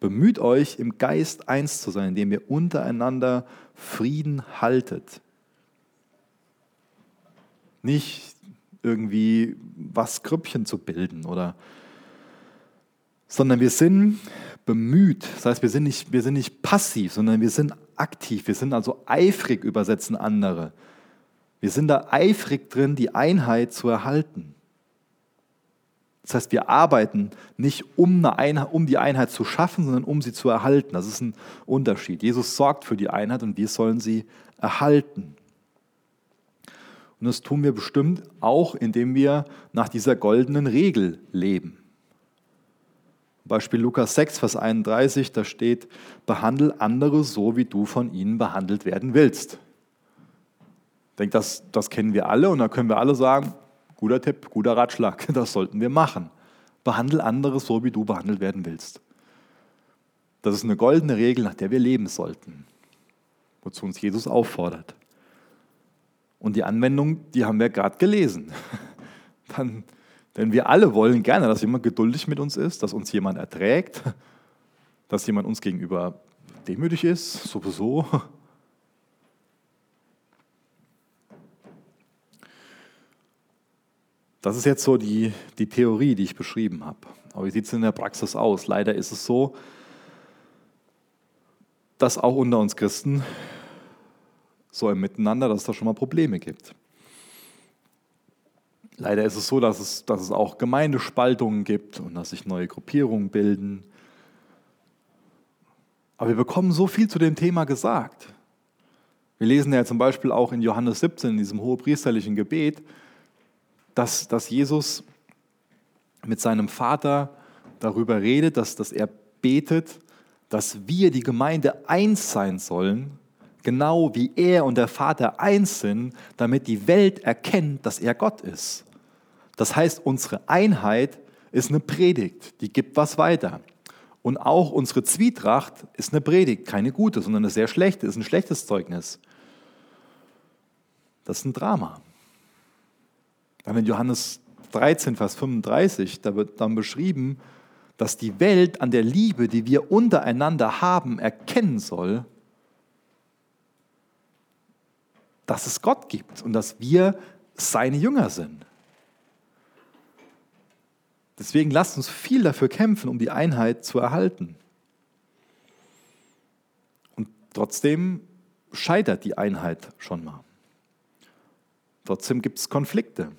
Bemüht euch, im Geist eins zu sein, indem ihr untereinander Frieden haltet. Nicht irgendwie was Grüppchen zu bilden oder sondern wir sind bemüht. Das heißt, wir sind nicht, wir sind nicht passiv, sondern wir sind aktiv. Wir sind also eifrig, übersetzen andere. Wir sind da eifrig drin, die Einheit zu erhalten. Das heißt, wir arbeiten nicht, um, eine Einheit, um die Einheit zu schaffen, sondern um sie zu erhalten. Das ist ein Unterschied. Jesus sorgt für die Einheit und wir sollen sie erhalten. Und das tun wir bestimmt auch, indem wir nach dieser goldenen Regel leben. Beispiel Lukas 6, Vers 31, da steht, behandle andere so, wie du von ihnen behandelt werden willst. Ich denke, das, das kennen wir alle und da können wir alle sagen, guter Tipp, guter Ratschlag, das sollten wir machen. Behandle andere so, wie du behandelt werden willst. Das ist eine goldene Regel, nach der wir leben sollten, wozu uns Jesus auffordert. Und die Anwendung, die haben wir gerade gelesen. Dann denn wir alle wollen gerne, dass jemand geduldig mit uns ist, dass uns jemand erträgt, dass jemand uns gegenüber demütig ist, sowieso. Das ist jetzt so die, die Theorie, die ich beschrieben habe. Aber wie sieht es in der Praxis aus? Leider ist es so, dass auch unter uns Christen so im Miteinander, dass es da schon mal Probleme gibt. Leider ist es so, dass es, dass es auch Gemeindespaltungen gibt und dass sich neue Gruppierungen bilden. Aber wir bekommen so viel zu dem Thema gesagt. Wir lesen ja zum Beispiel auch in Johannes 17, in diesem hohepriesterlichen Gebet, dass, dass Jesus mit seinem Vater darüber redet, dass, dass er betet, dass wir, die Gemeinde, eins sein sollen, genau wie er und der Vater eins sind, damit die Welt erkennt, dass er Gott ist. Das heißt, unsere Einheit ist eine Predigt, die gibt was weiter. Und auch unsere Zwietracht ist eine Predigt, keine gute, sondern eine sehr schlechte, ist ein schlechtes Zeugnis. Das ist ein Drama. Dann in Johannes 13, Vers 35, da wird dann beschrieben, dass die Welt an der Liebe, die wir untereinander haben, erkennen soll, dass es Gott gibt und dass wir seine Jünger sind. Deswegen lasst uns viel dafür kämpfen, um die Einheit zu erhalten. Und trotzdem scheitert die Einheit schon mal. Trotzdem gibt es Konflikte.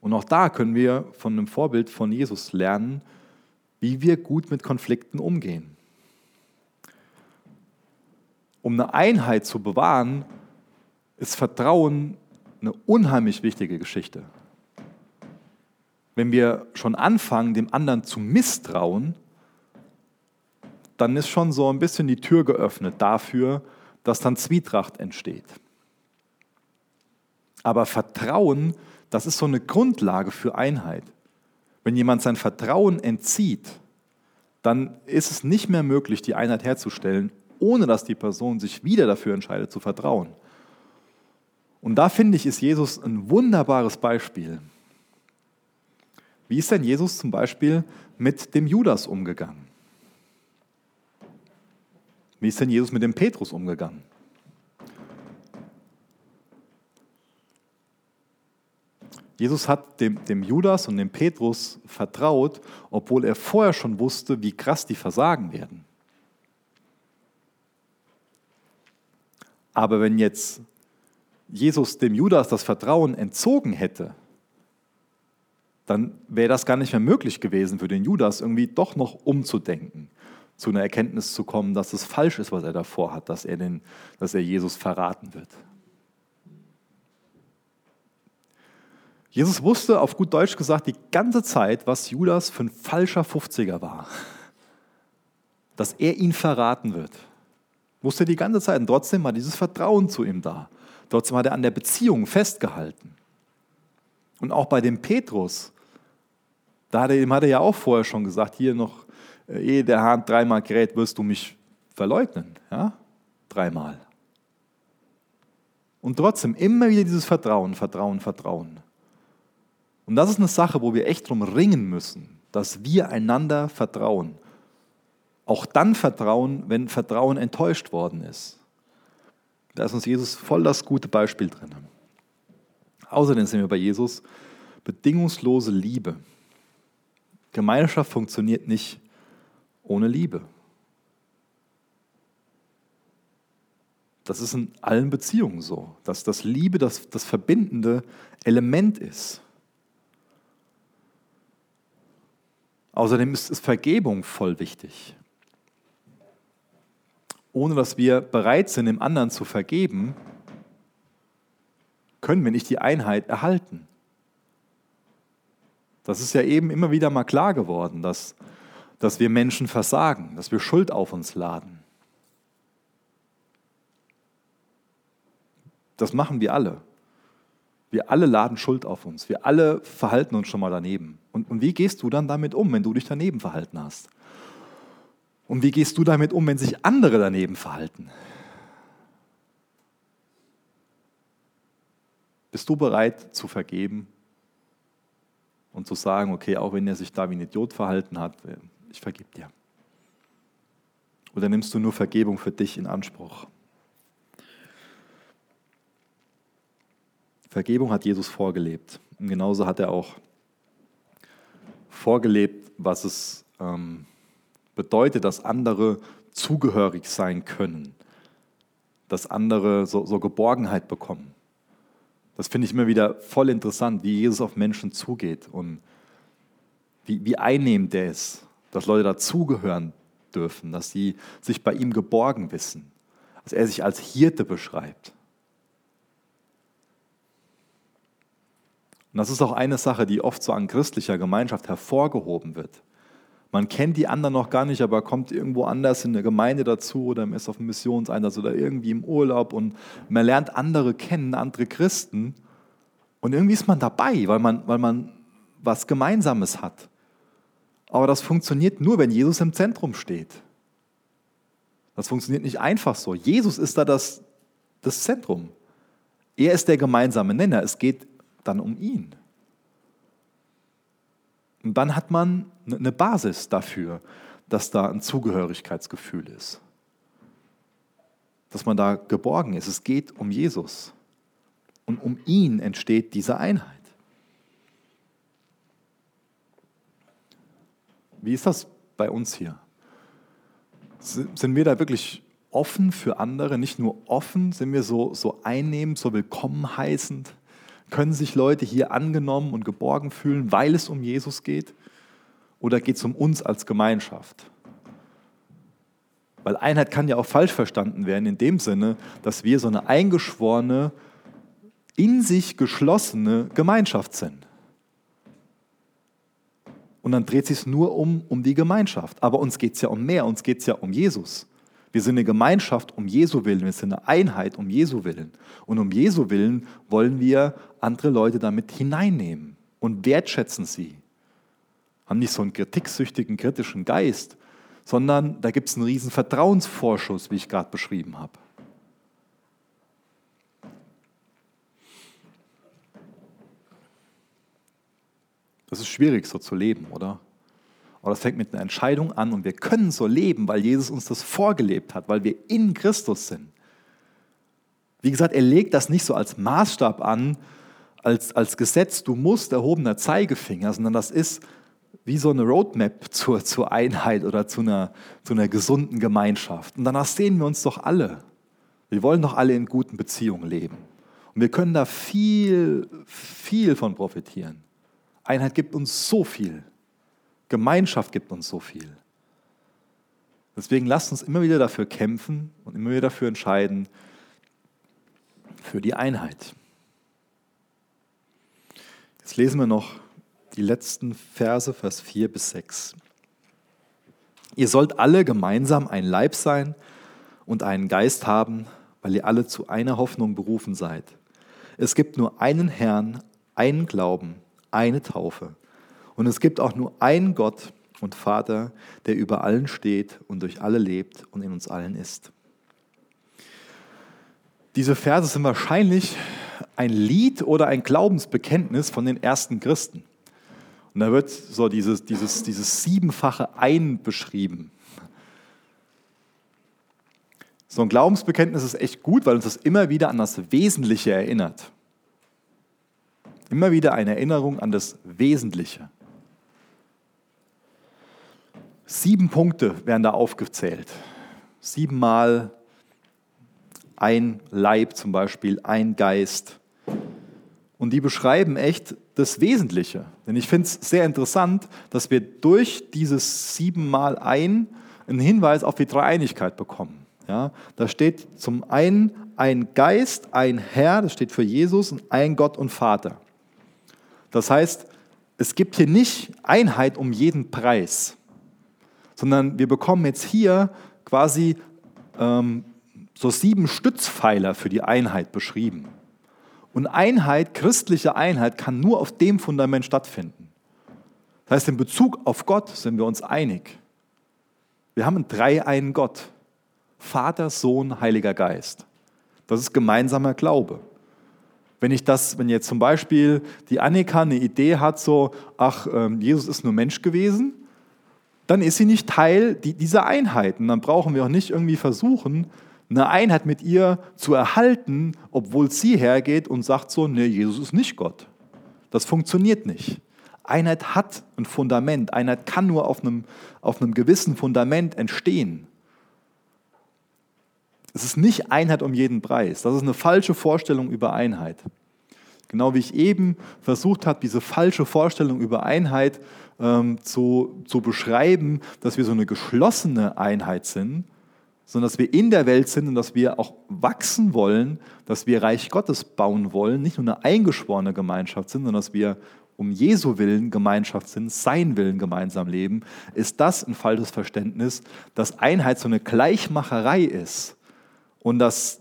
Und auch da können wir von einem Vorbild von Jesus lernen, wie wir gut mit Konflikten umgehen. Um eine Einheit zu bewahren, ist Vertrauen eine unheimlich wichtige Geschichte wenn wir schon anfangen, dem anderen zu misstrauen, dann ist schon so ein bisschen die Tür geöffnet dafür, dass dann Zwietracht entsteht. Aber Vertrauen, das ist so eine Grundlage für Einheit. Wenn jemand sein Vertrauen entzieht, dann ist es nicht mehr möglich, die Einheit herzustellen, ohne dass die Person sich wieder dafür entscheidet zu vertrauen. Und da finde ich, ist Jesus ein wunderbares Beispiel. Wie ist denn Jesus zum Beispiel mit dem Judas umgegangen? Wie ist denn Jesus mit dem Petrus umgegangen? Jesus hat dem, dem, Judas und dem Petrus vertraut, obwohl er vorher schon wusste, wie krass die versagen werden. Aber wenn jetzt Jesus dem Judas das Vertrauen entzogen hätte, dann wäre das gar nicht mehr möglich gewesen für den Judas, irgendwie doch noch umzudenken, zu einer Erkenntnis zu kommen, dass es falsch ist, was er davor hat, dass er, den, dass er Jesus verraten wird. Jesus wusste auf gut Deutsch gesagt die ganze Zeit, was Judas für ein falscher 50er war. Dass er ihn verraten wird. Wusste die ganze Zeit. Und trotzdem war dieses Vertrauen zu ihm da. Trotzdem hat er an der Beziehung festgehalten. Und auch bei dem Petrus da hat er, ihm hat er ja auch vorher schon gesagt, hier noch, äh, ehe der Hahn dreimal kräht, wirst du mich verleugnen. Ja? Dreimal. Und trotzdem immer wieder dieses Vertrauen, Vertrauen, Vertrauen. Und das ist eine Sache, wo wir echt drum ringen müssen, dass wir einander vertrauen. Auch dann vertrauen, wenn Vertrauen enttäuscht worden ist. Da ist uns Jesus voll das gute Beispiel drin. Außerdem sehen wir bei Jesus bedingungslose Liebe. Gemeinschaft funktioniert nicht ohne Liebe. Das ist in allen Beziehungen so, dass das Liebe das, das verbindende Element ist. Außerdem ist, ist Vergebung voll wichtig. Ohne dass wir bereit sind, dem anderen zu vergeben, können wir nicht die Einheit erhalten. Das ist ja eben immer wieder mal klar geworden, dass, dass wir Menschen versagen, dass wir Schuld auf uns laden. Das machen wir alle. Wir alle laden Schuld auf uns. Wir alle verhalten uns schon mal daneben. Und, und wie gehst du dann damit um, wenn du dich daneben verhalten hast? Und wie gehst du damit um, wenn sich andere daneben verhalten? Bist du bereit zu vergeben und zu sagen, okay, auch wenn er sich da wie ein Idiot verhalten hat, ich vergib dir? Oder nimmst du nur Vergebung für dich in Anspruch? Vergebung hat Jesus vorgelebt. Und genauso hat er auch vorgelebt, was es ähm, bedeutet, dass andere zugehörig sein können, dass andere so, so Geborgenheit bekommen. Das finde ich immer wieder voll interessant, wie Jesus auf Menschen zugeht und wie, wie einnehmend er ist, dass Leute dazugehören dürfen, dass sie sich bei ihm geborgen wissen, dass er sich als Hirte beschreibt. Und das ist auch eine Sache, die oft so an christlicher Gemeinschaft hervorgehoben wird. Man kennt die anderen noch gar nicht, aber kommt irgendwo anders in der Gemeinde dazu oder ist auf einem Missionseinsatz oder irgendwie im Urlaub und man lernt andere kennen, andere Christen. Und irgendwie ist man dabei, weil man, weil man was Gemeinsames hat. Aber das funktioniert nur, wenn Jesus im Zentrum steht. Das funktioniert nicht einfach so. Jesus ist da das, das Zentrum. Er ist der gemeinsame Nenner. Es geht dann um ihn. Und dann hat man eine ne Basis dafür, dass da ein Zugehörigkeitsgefühl ist. Dass man da geborgen ist. Es geht um Jesus. Und um ihn entsteht diese Einheit. Wie ist das bei uns hier? Sind wir da wirklich offen für andere? Nicht nur offen, sind wir so, so einnehmend, so willkommen heißend? Können sich Leute hier angenommen und geborgen fühlen, weil es um Jesus geht? Oder geht es um uns als Gemeinschaft? Weil Einheit kann ja auch falsch verstanden werden, in dem Sinne, dass wir so eine eingeschworene, in sich geschlossene Gemeinschaft sind. Und dann dreht sich es nur um, um die Gemeinschaft. Aber uns geht es ja um mehr, uns geht es ja um Jesus. Wir sind eine Gemeinschaft um Jesu Willen, wir sind eine Einheit um Jesu Willen. Und um Jesu Willen wollen wir andere Leute damit hineinnehmen und wertschätzen sie. Haben nicht so einen kritiksüchtigen, kritischen Geist, sondern da gibt es einen riesen Vertrauensvorschuss, wie ich gerade beschrieben habe. Das ist schwierig so zu leben, oder? Aber das fängt mit einer Entscheidung an und wir können so leben, weil Jesus uns das vorgelebt hat, weil wir in Christus sind. Wie gesagt, er legt das nicht so als Maßstab an, als, als Gesetz, du musst erhobener Zeigefinger, sondern das ist wie so eine Roadmap zur, zur Einheit oder zu einer, zu einer gesunden Gemeinschaft. Und danach sehen wir uns doch alle. Wir wollen doch alle in guten Beziehungen leben. Und wir können da viel, viel von profitieren. Einheit gibt uns so viel. Gemeinschaft gibt uns so viel. Deswegen lasst uns immer wieder dafür kämpfen und immer wieder dafür entscheiden, für die Einheit. Jetzt lesen wir noch die letzten Verse, Vers 4 bis 6. Ihr sollt alle gemeinsam ein Leib sein und einen Geist haben, weil ihr alle zu einer Hoffnung berufen seid. Es gibt nur einen Herrn, einen Glauben, eine Taufe und es gibt auch nur einen Gott und Vater, der über allen steht und durch alle lebt und in uns allen ist. Diese Verse sind wahrscheinlich ein Lied oder ein Glaubensbekenntnis von den ersten Christen. Und da wird so dieses, dieses, dieses siebenfache Ein beschrieben. So ein Glaubensbekenntnis ist echt gut, weil uns das immer wieder an das Wesentliche erinnert. Immer wieder eine Erinnerung an das Wesentliche. Sieben Punkte werden da aufgezählt. Siebenmal ein Leib zum Beispiel, ein Geist. Und die beschreiben echt das Wesentliche. Denn ich finde es sehr interessant, dass wir durch dieses siebenmal ein einen Hinweis auf die Dreieinigkeit bekommen. Ja, da steht zum einen ein Geist, ein Herr, das steht für Jesus, und ein Gott und Vater. Das heißt, es gibt hier nicht Einheit um jeden Preis, sondern wir bekommen jetzt hier quasi ähm, so sieben Stützpfeiler für die Einheit beschrieben. Und Einheit, christliche Einheit, kann nur auf dem Fundament stattfinden. Das heißt, in Bezug auf Gott sind wir uns einig. Wir haben einen dreieinen Gott. Vater, Sohn, Heiliger Geist. Das ist gemeinsamer Glaube. Wenn ich das, wenn jetzt zum Beispiel die Annika eine Idee hat, so, ach, ähm, Jesus ist nur Mensch gewesen, dann ist sie nicht Teil dieser Einheit. Und dann brauchen wir auch nicht irgendwie versuchen, eine Einheit mit ihr zu erhalten, obwohl sie hergeht und sagt so, nee, Jesus ist nicht Gott. Das funktioniert nicht. Einheit hat ein Fundament. Einheit kann nur auf einem, auf einem gewissen Fundament entstehen. Es ist nicht Einheit um jeden Preis. Das ist eine falsche Vorstellung über Einheit. Genau wie ich eben versucht habe, diese falsche Vorstellung über Einheit ähm, zu, zu beschreiben, dass wir so eine geschlossene Einheit sind, sondern dass wir in der Welt sind und dass wir auch wachsen wollen, dass wir Reich Gottes bauen wollen, nicht nur eine eingeschworene Gemeinschaft sind, sondern dass wir um Jesu Willen Gemeinschaft sind, sein Willen gemeinsam leben, ist das ein falsches Verständnis, dass Einheit so eine Gleichmacherei ist und dass,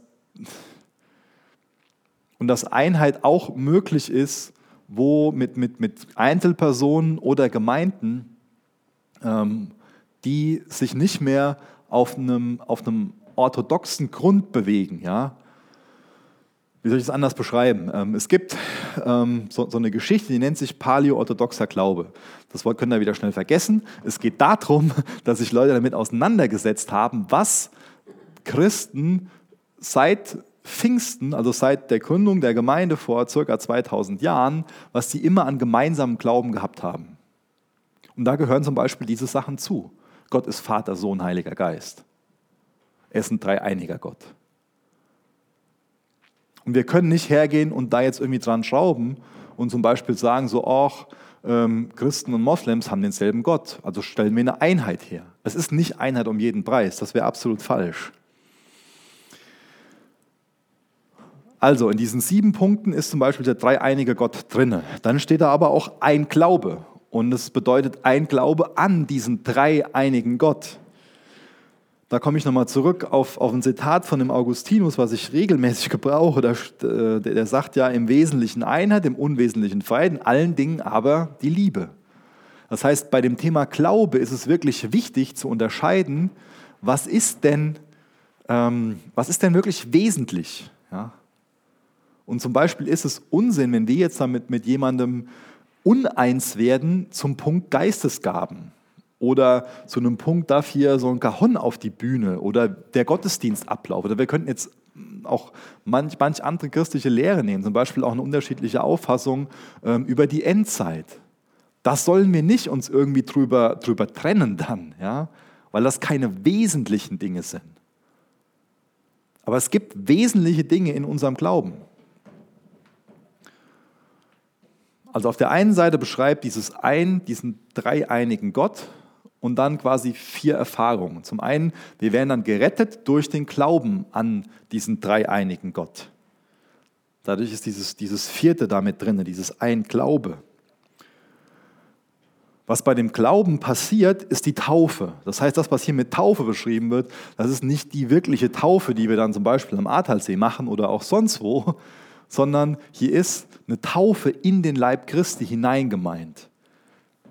und dass Einheit auch möglich ist, wo mit, mit, mit Einzelpersonen oder Gemeinden, ähm, die sich nicht mehr auf einem, auf einem orthodoxen Grund bewegen, ja, wie soll ich es anders beschreiben? Ähm, es gibt ähm, so, eine Geschichte, die nennt sich Paleo-orthodoxer Glaube. Das Wort könnt ihr wieder schnell vergessen. Es geht darum, dass sich Leute damit auseinandergesetzt haben, was Christen seit Pfingsten, also seit der Gründung der Gemeinde vor circa 2000 Jahren, was sie immer an gemeinsamen Glauben gehabt haben. Und da gehören zum Beispiel diese Sachen zu. Gott ist Vater, Sohn, Heiliger Geist. Er ist ein dreieiniger Gott. Und wir können nicht hergehen und da jetzt irgendwie dran schrauben und zum Beispiel sagen, so, ach, ähm, Christen und Moslems haben denselben Gott. Also stellen wir eine Einheit her. Es ist nicht Einheit um jeden Preis. Das wäre absolut falsch. Also in diesen sieben Punkten ist zum Beispiel der dreieinige Gott drinne. Dann steht da aber auch ein Glaube. Und es bedeutet ein Glaube an diesen dreieinigen Gott. Da komme ich nochmal zurück auf, auf ein Zitat von dem Augustinus, was ich regelmäßig gebrauche. Der, äh, der, der sagt ja im Wesentlichen Einheit, im Unwesentlichen Freiheit, in allen Dingen aber die Liebe. Das heißt, bei dem Thema Glaube ist es wirklich wichtig zu unterscheiden, was ist denn, ähm, was ist denn wirklich wesentlich. Ja? Und zum Beispiel ist es Unsinn, wenn wir jetzt damit mit jemandem uneins werden zum Punkt Geistesgaben. Oder zu einem Punkt darf hier so ein Cajon auf die Bühne oder der Gottesdienstablauf. Oder wir könnten jetzt auch manch, manch andere christliche Lehre nehmen, zum Beispiel auch eine unterschiedliche Auffassung ähm, über die Endzeit. Das sollen wir nicht uns irgendwie drüber, drüber trennen dann, ja? weil das keine wesentlichen Dinge sind. Aber es gibt wesentliche Dinge in unserem Glauben. Also auf der einen Seite beschreibt dieses ein, diesen dreieinigen Gott, und dann quasi vier Erfahrungen. Zum einen, wir werden dann gerettet durch den Glauben an diesen dreieinigen Gott. Dadurch ist dieses, dieses vierte damit drin, dieses ein Glaube. Was bei dem Glauben passiert, ist die Taufe. Das heißt, das, was hier mit Taufe beschrieben wird, das ist nicht die wirkliche Taufe, die wir dann zum Beispiel am Ahrtalsee machen oder auch sonst wo, sondern hier ist eine Taufe in den Leib Christi hineingemeint.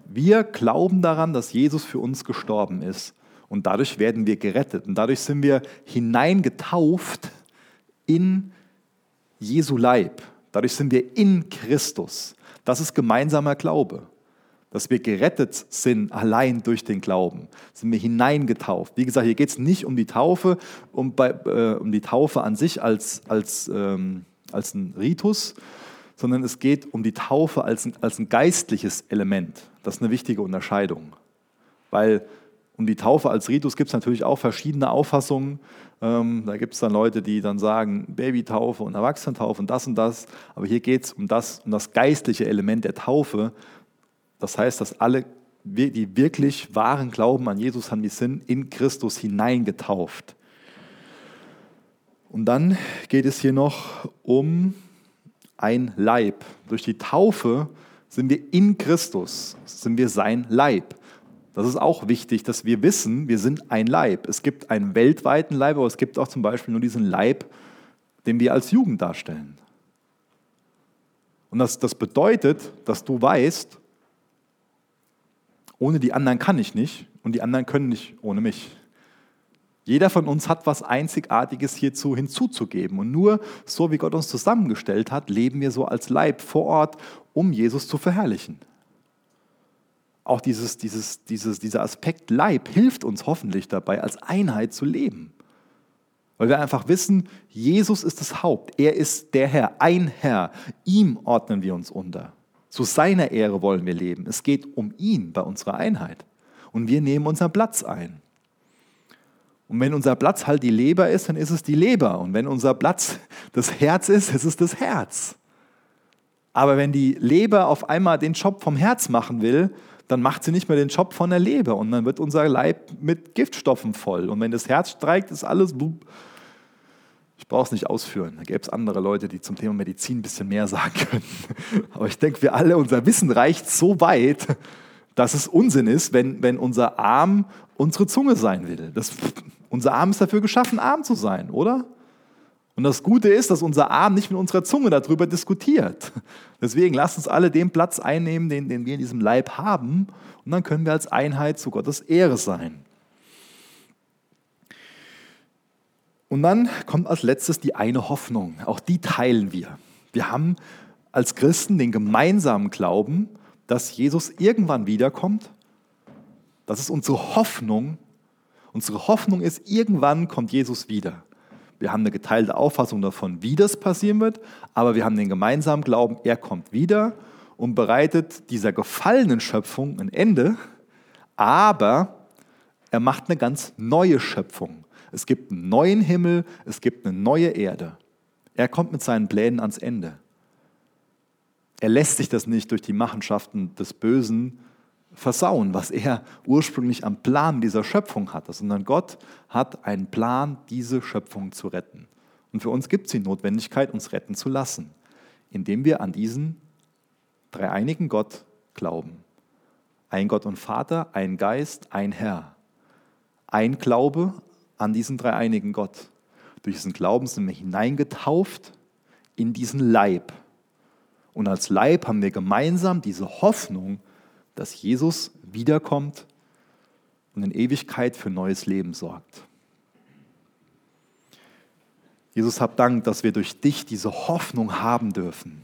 Wir glauben daran, dass Jesus für uns gestorben ist und dadurch werden wir gerettet und dadurch sind wir hineingetauft in Jesu Leib. Dadurch sind wir in Christus. Das ist gemeinsamer Glaube. Dass wir gerettet sind allein durch den Glauben. Sind wir hineingetauft. Wie gesagt, hier geht es nicht um die Taufe, um, bei, äh, um die Taufe an sich als, als, ähm, als ein Ritus, sondern es geht um die Taufe als ein, als ein geistliches Element. Das ist eine wichtige Unterscheidung. Weil um die Taufe als Ritus gibt es natürlich auch verschiedene Auffassungen. Ähm, da gibt es dann Leute, die dann sagen, Babytaufe und Erwachsenentaufe und das und das. Aber hier geht es um das, um das geistliche Element der Taufe. Das heißt, dass alle, die wirklich wahren Glauben an Jesus haben, die sind in Christus hineingetauft. Und dann geht es hier noch um ein Leib. Durch die Taufe sind wir in Christus, sind wir sein Leib. Das ist auch wichtig, dass wir wissen, wir sind ein Leib. Es gibt einen weltweiten Leib, aber es gibt auch zum Beispiel nur diesen Leib, den wir als Jugend darstellen. Und das, das bedeutet, dass du weißt, ohne die anderen kann ich nicht und die anderen können nicht ohne mich. Jeder von uns hat was Einzigartiges hierzu hinzuzugeben. Und nur so, wie Gott uns zusammengestellt hat, leben wir so als Leib vor Ort, um Jesus zu verherrlichen. Auch dieses, dieses, dieses, dieser Aspekt Leib hilft uns hoffentlich dabei, als Einheit zu leben. Weil wir einfach wissen, Jesus ist das Haupt, er ist der Herr, ein Herr, ihm ordnen wir uns unter. Zu seiner Ehre wollen wir leben. Es geht um ihn bei unserer Einheit. Und wir nehmen unseren Platz ein. Und wenn unser Platz halt die Leber ist, dann ist es die Leber. Und wenn unser Platz das Herz ist, ist es das Herz. Aber wenn die Leber auf einmal den Job vom Herz machen will, dann macht sie nicht mehr den Job von der Leber und dann wird unser Leib mit Giftstoffen voll. Und wenn das Herz streikt, ist alles. Ich brauche es nicht ausführen. Da gäbe es andere Leute, die zum Thema Medizin ein bisschen mehr sagen können. Aber ich denke, wir alle, unser Wissen reicht so weit, dass es Unsinn ist, wenn, wenn unser Arm unsere Zunge sein will. Das, unser Arm ist dafür geschaffen, arm zu sein, oder? Und das Gute ist, dass unser Arm nicht mit unserer Zunge darüber diskutiert. Deswegen lasst uns alle den Platz einnehmen, den, den wir in diesem Leib haben. Und dann können wir als Einheit zu Gottes Ehre sein. Und dann kommt als letztes die eine Hoffnung. Auch die teilen wir. Wir haben als Christen den gemeinsamen Glauben, dass Jesus irgendwann wiederkommt. Das ist unsere Hoffnung. Unsere Hoffnung ist, irgendwann kommt Jesus wieder. Wir haben eine geteilte Auffassung davon, wie das passieren wird, aber wir haben den gemeinsamen Glauben, er kommt wieder und bereitet dieser gefallenen Schöpfung ein Ende, aber er macht eine ganz neue Schöpfung. Es gibt einen neuen Himmel, es gibt eine neue Erde. Er kommt mit seinen Plänen ans Ende. Er lässt sich das nicht durch die Machenschaften des Bösen versauen, was er ursprünglich am Plan dieser Schöpfung hatte, sondern Gott hat einen Plan, diese Schöpfung zu retten. Und für uns gibt es die Notwendigkeit, uns retten zu lassen, indem wir an diesen dreieinigen Gott glauben. Ein Gott und Vater, ein Geist, ein Herr. Ein Glaube an diesen dreieinigen Gott. Durch diesen Glauben sind wir hineingetauft in diesen Leib. Und als Leib haben wir gemeinsam diese Hoffnung, dass Jesus wiederkommt und in Ewigkeit für neues Leben sorgt. Jesus, hab Dank, dass wir durch dich diese Hoffnung haben dürfen.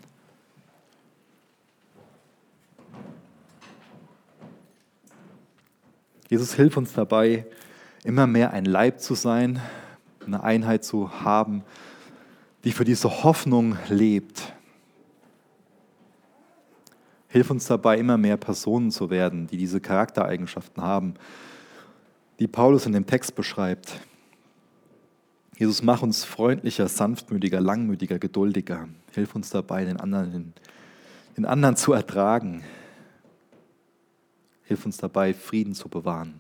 Jesus, hilf uns dabei, immer mehr ein Leib zu sein, eine Einheit zu haben, die für diese Hoffnung lebt. Hilf uns dabei, immer mehr Personen zu werden, die diese Charaktereigenschaften haben, die Paulus in dem Text beschreibt. Jesus, mach uns freundlicher, sanftmütiger, langmütiger, geduldiger. Hilf uns dabei, den anderen, den anderen zu ertragen. Hilf uns dabei, Frieden zu bewahren.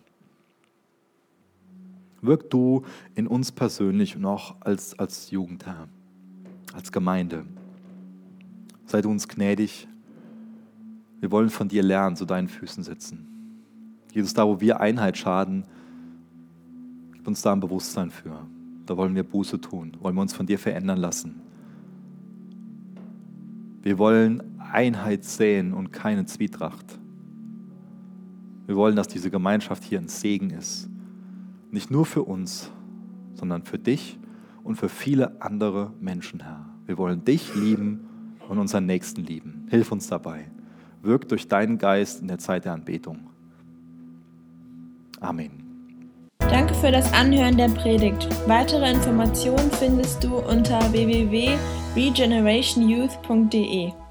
Wirk du in uns persönlich und auch als, als Jugendherr, als Gemeinde. Sei du uns gnädig, wir wollen von dir lernen, zu deinen Füßen sitzen. Jesus, da wo wir Einheit schaden, gib uns da ein Bewusstsein für. Da wollen wir Buße tun, wollen wir uns von dir verändern lassen. Wir wollen Einheit sehen und keine Zwietracht. Wir wollen, dass diese Gemeinschaft hier ein Segen ist. Nicht nur für uns, sondern für dich und für viele andere Menschen, Herr. Wir wollen dich lieben und unseren Nächsten lieben. Hilf uns dabei wirkt durch deinen Geist in der Zeit der Anbetung. Amen. Danke für das Anhören der Predigt. Weitere Informationen findest du unter www.regenerationyouth.de.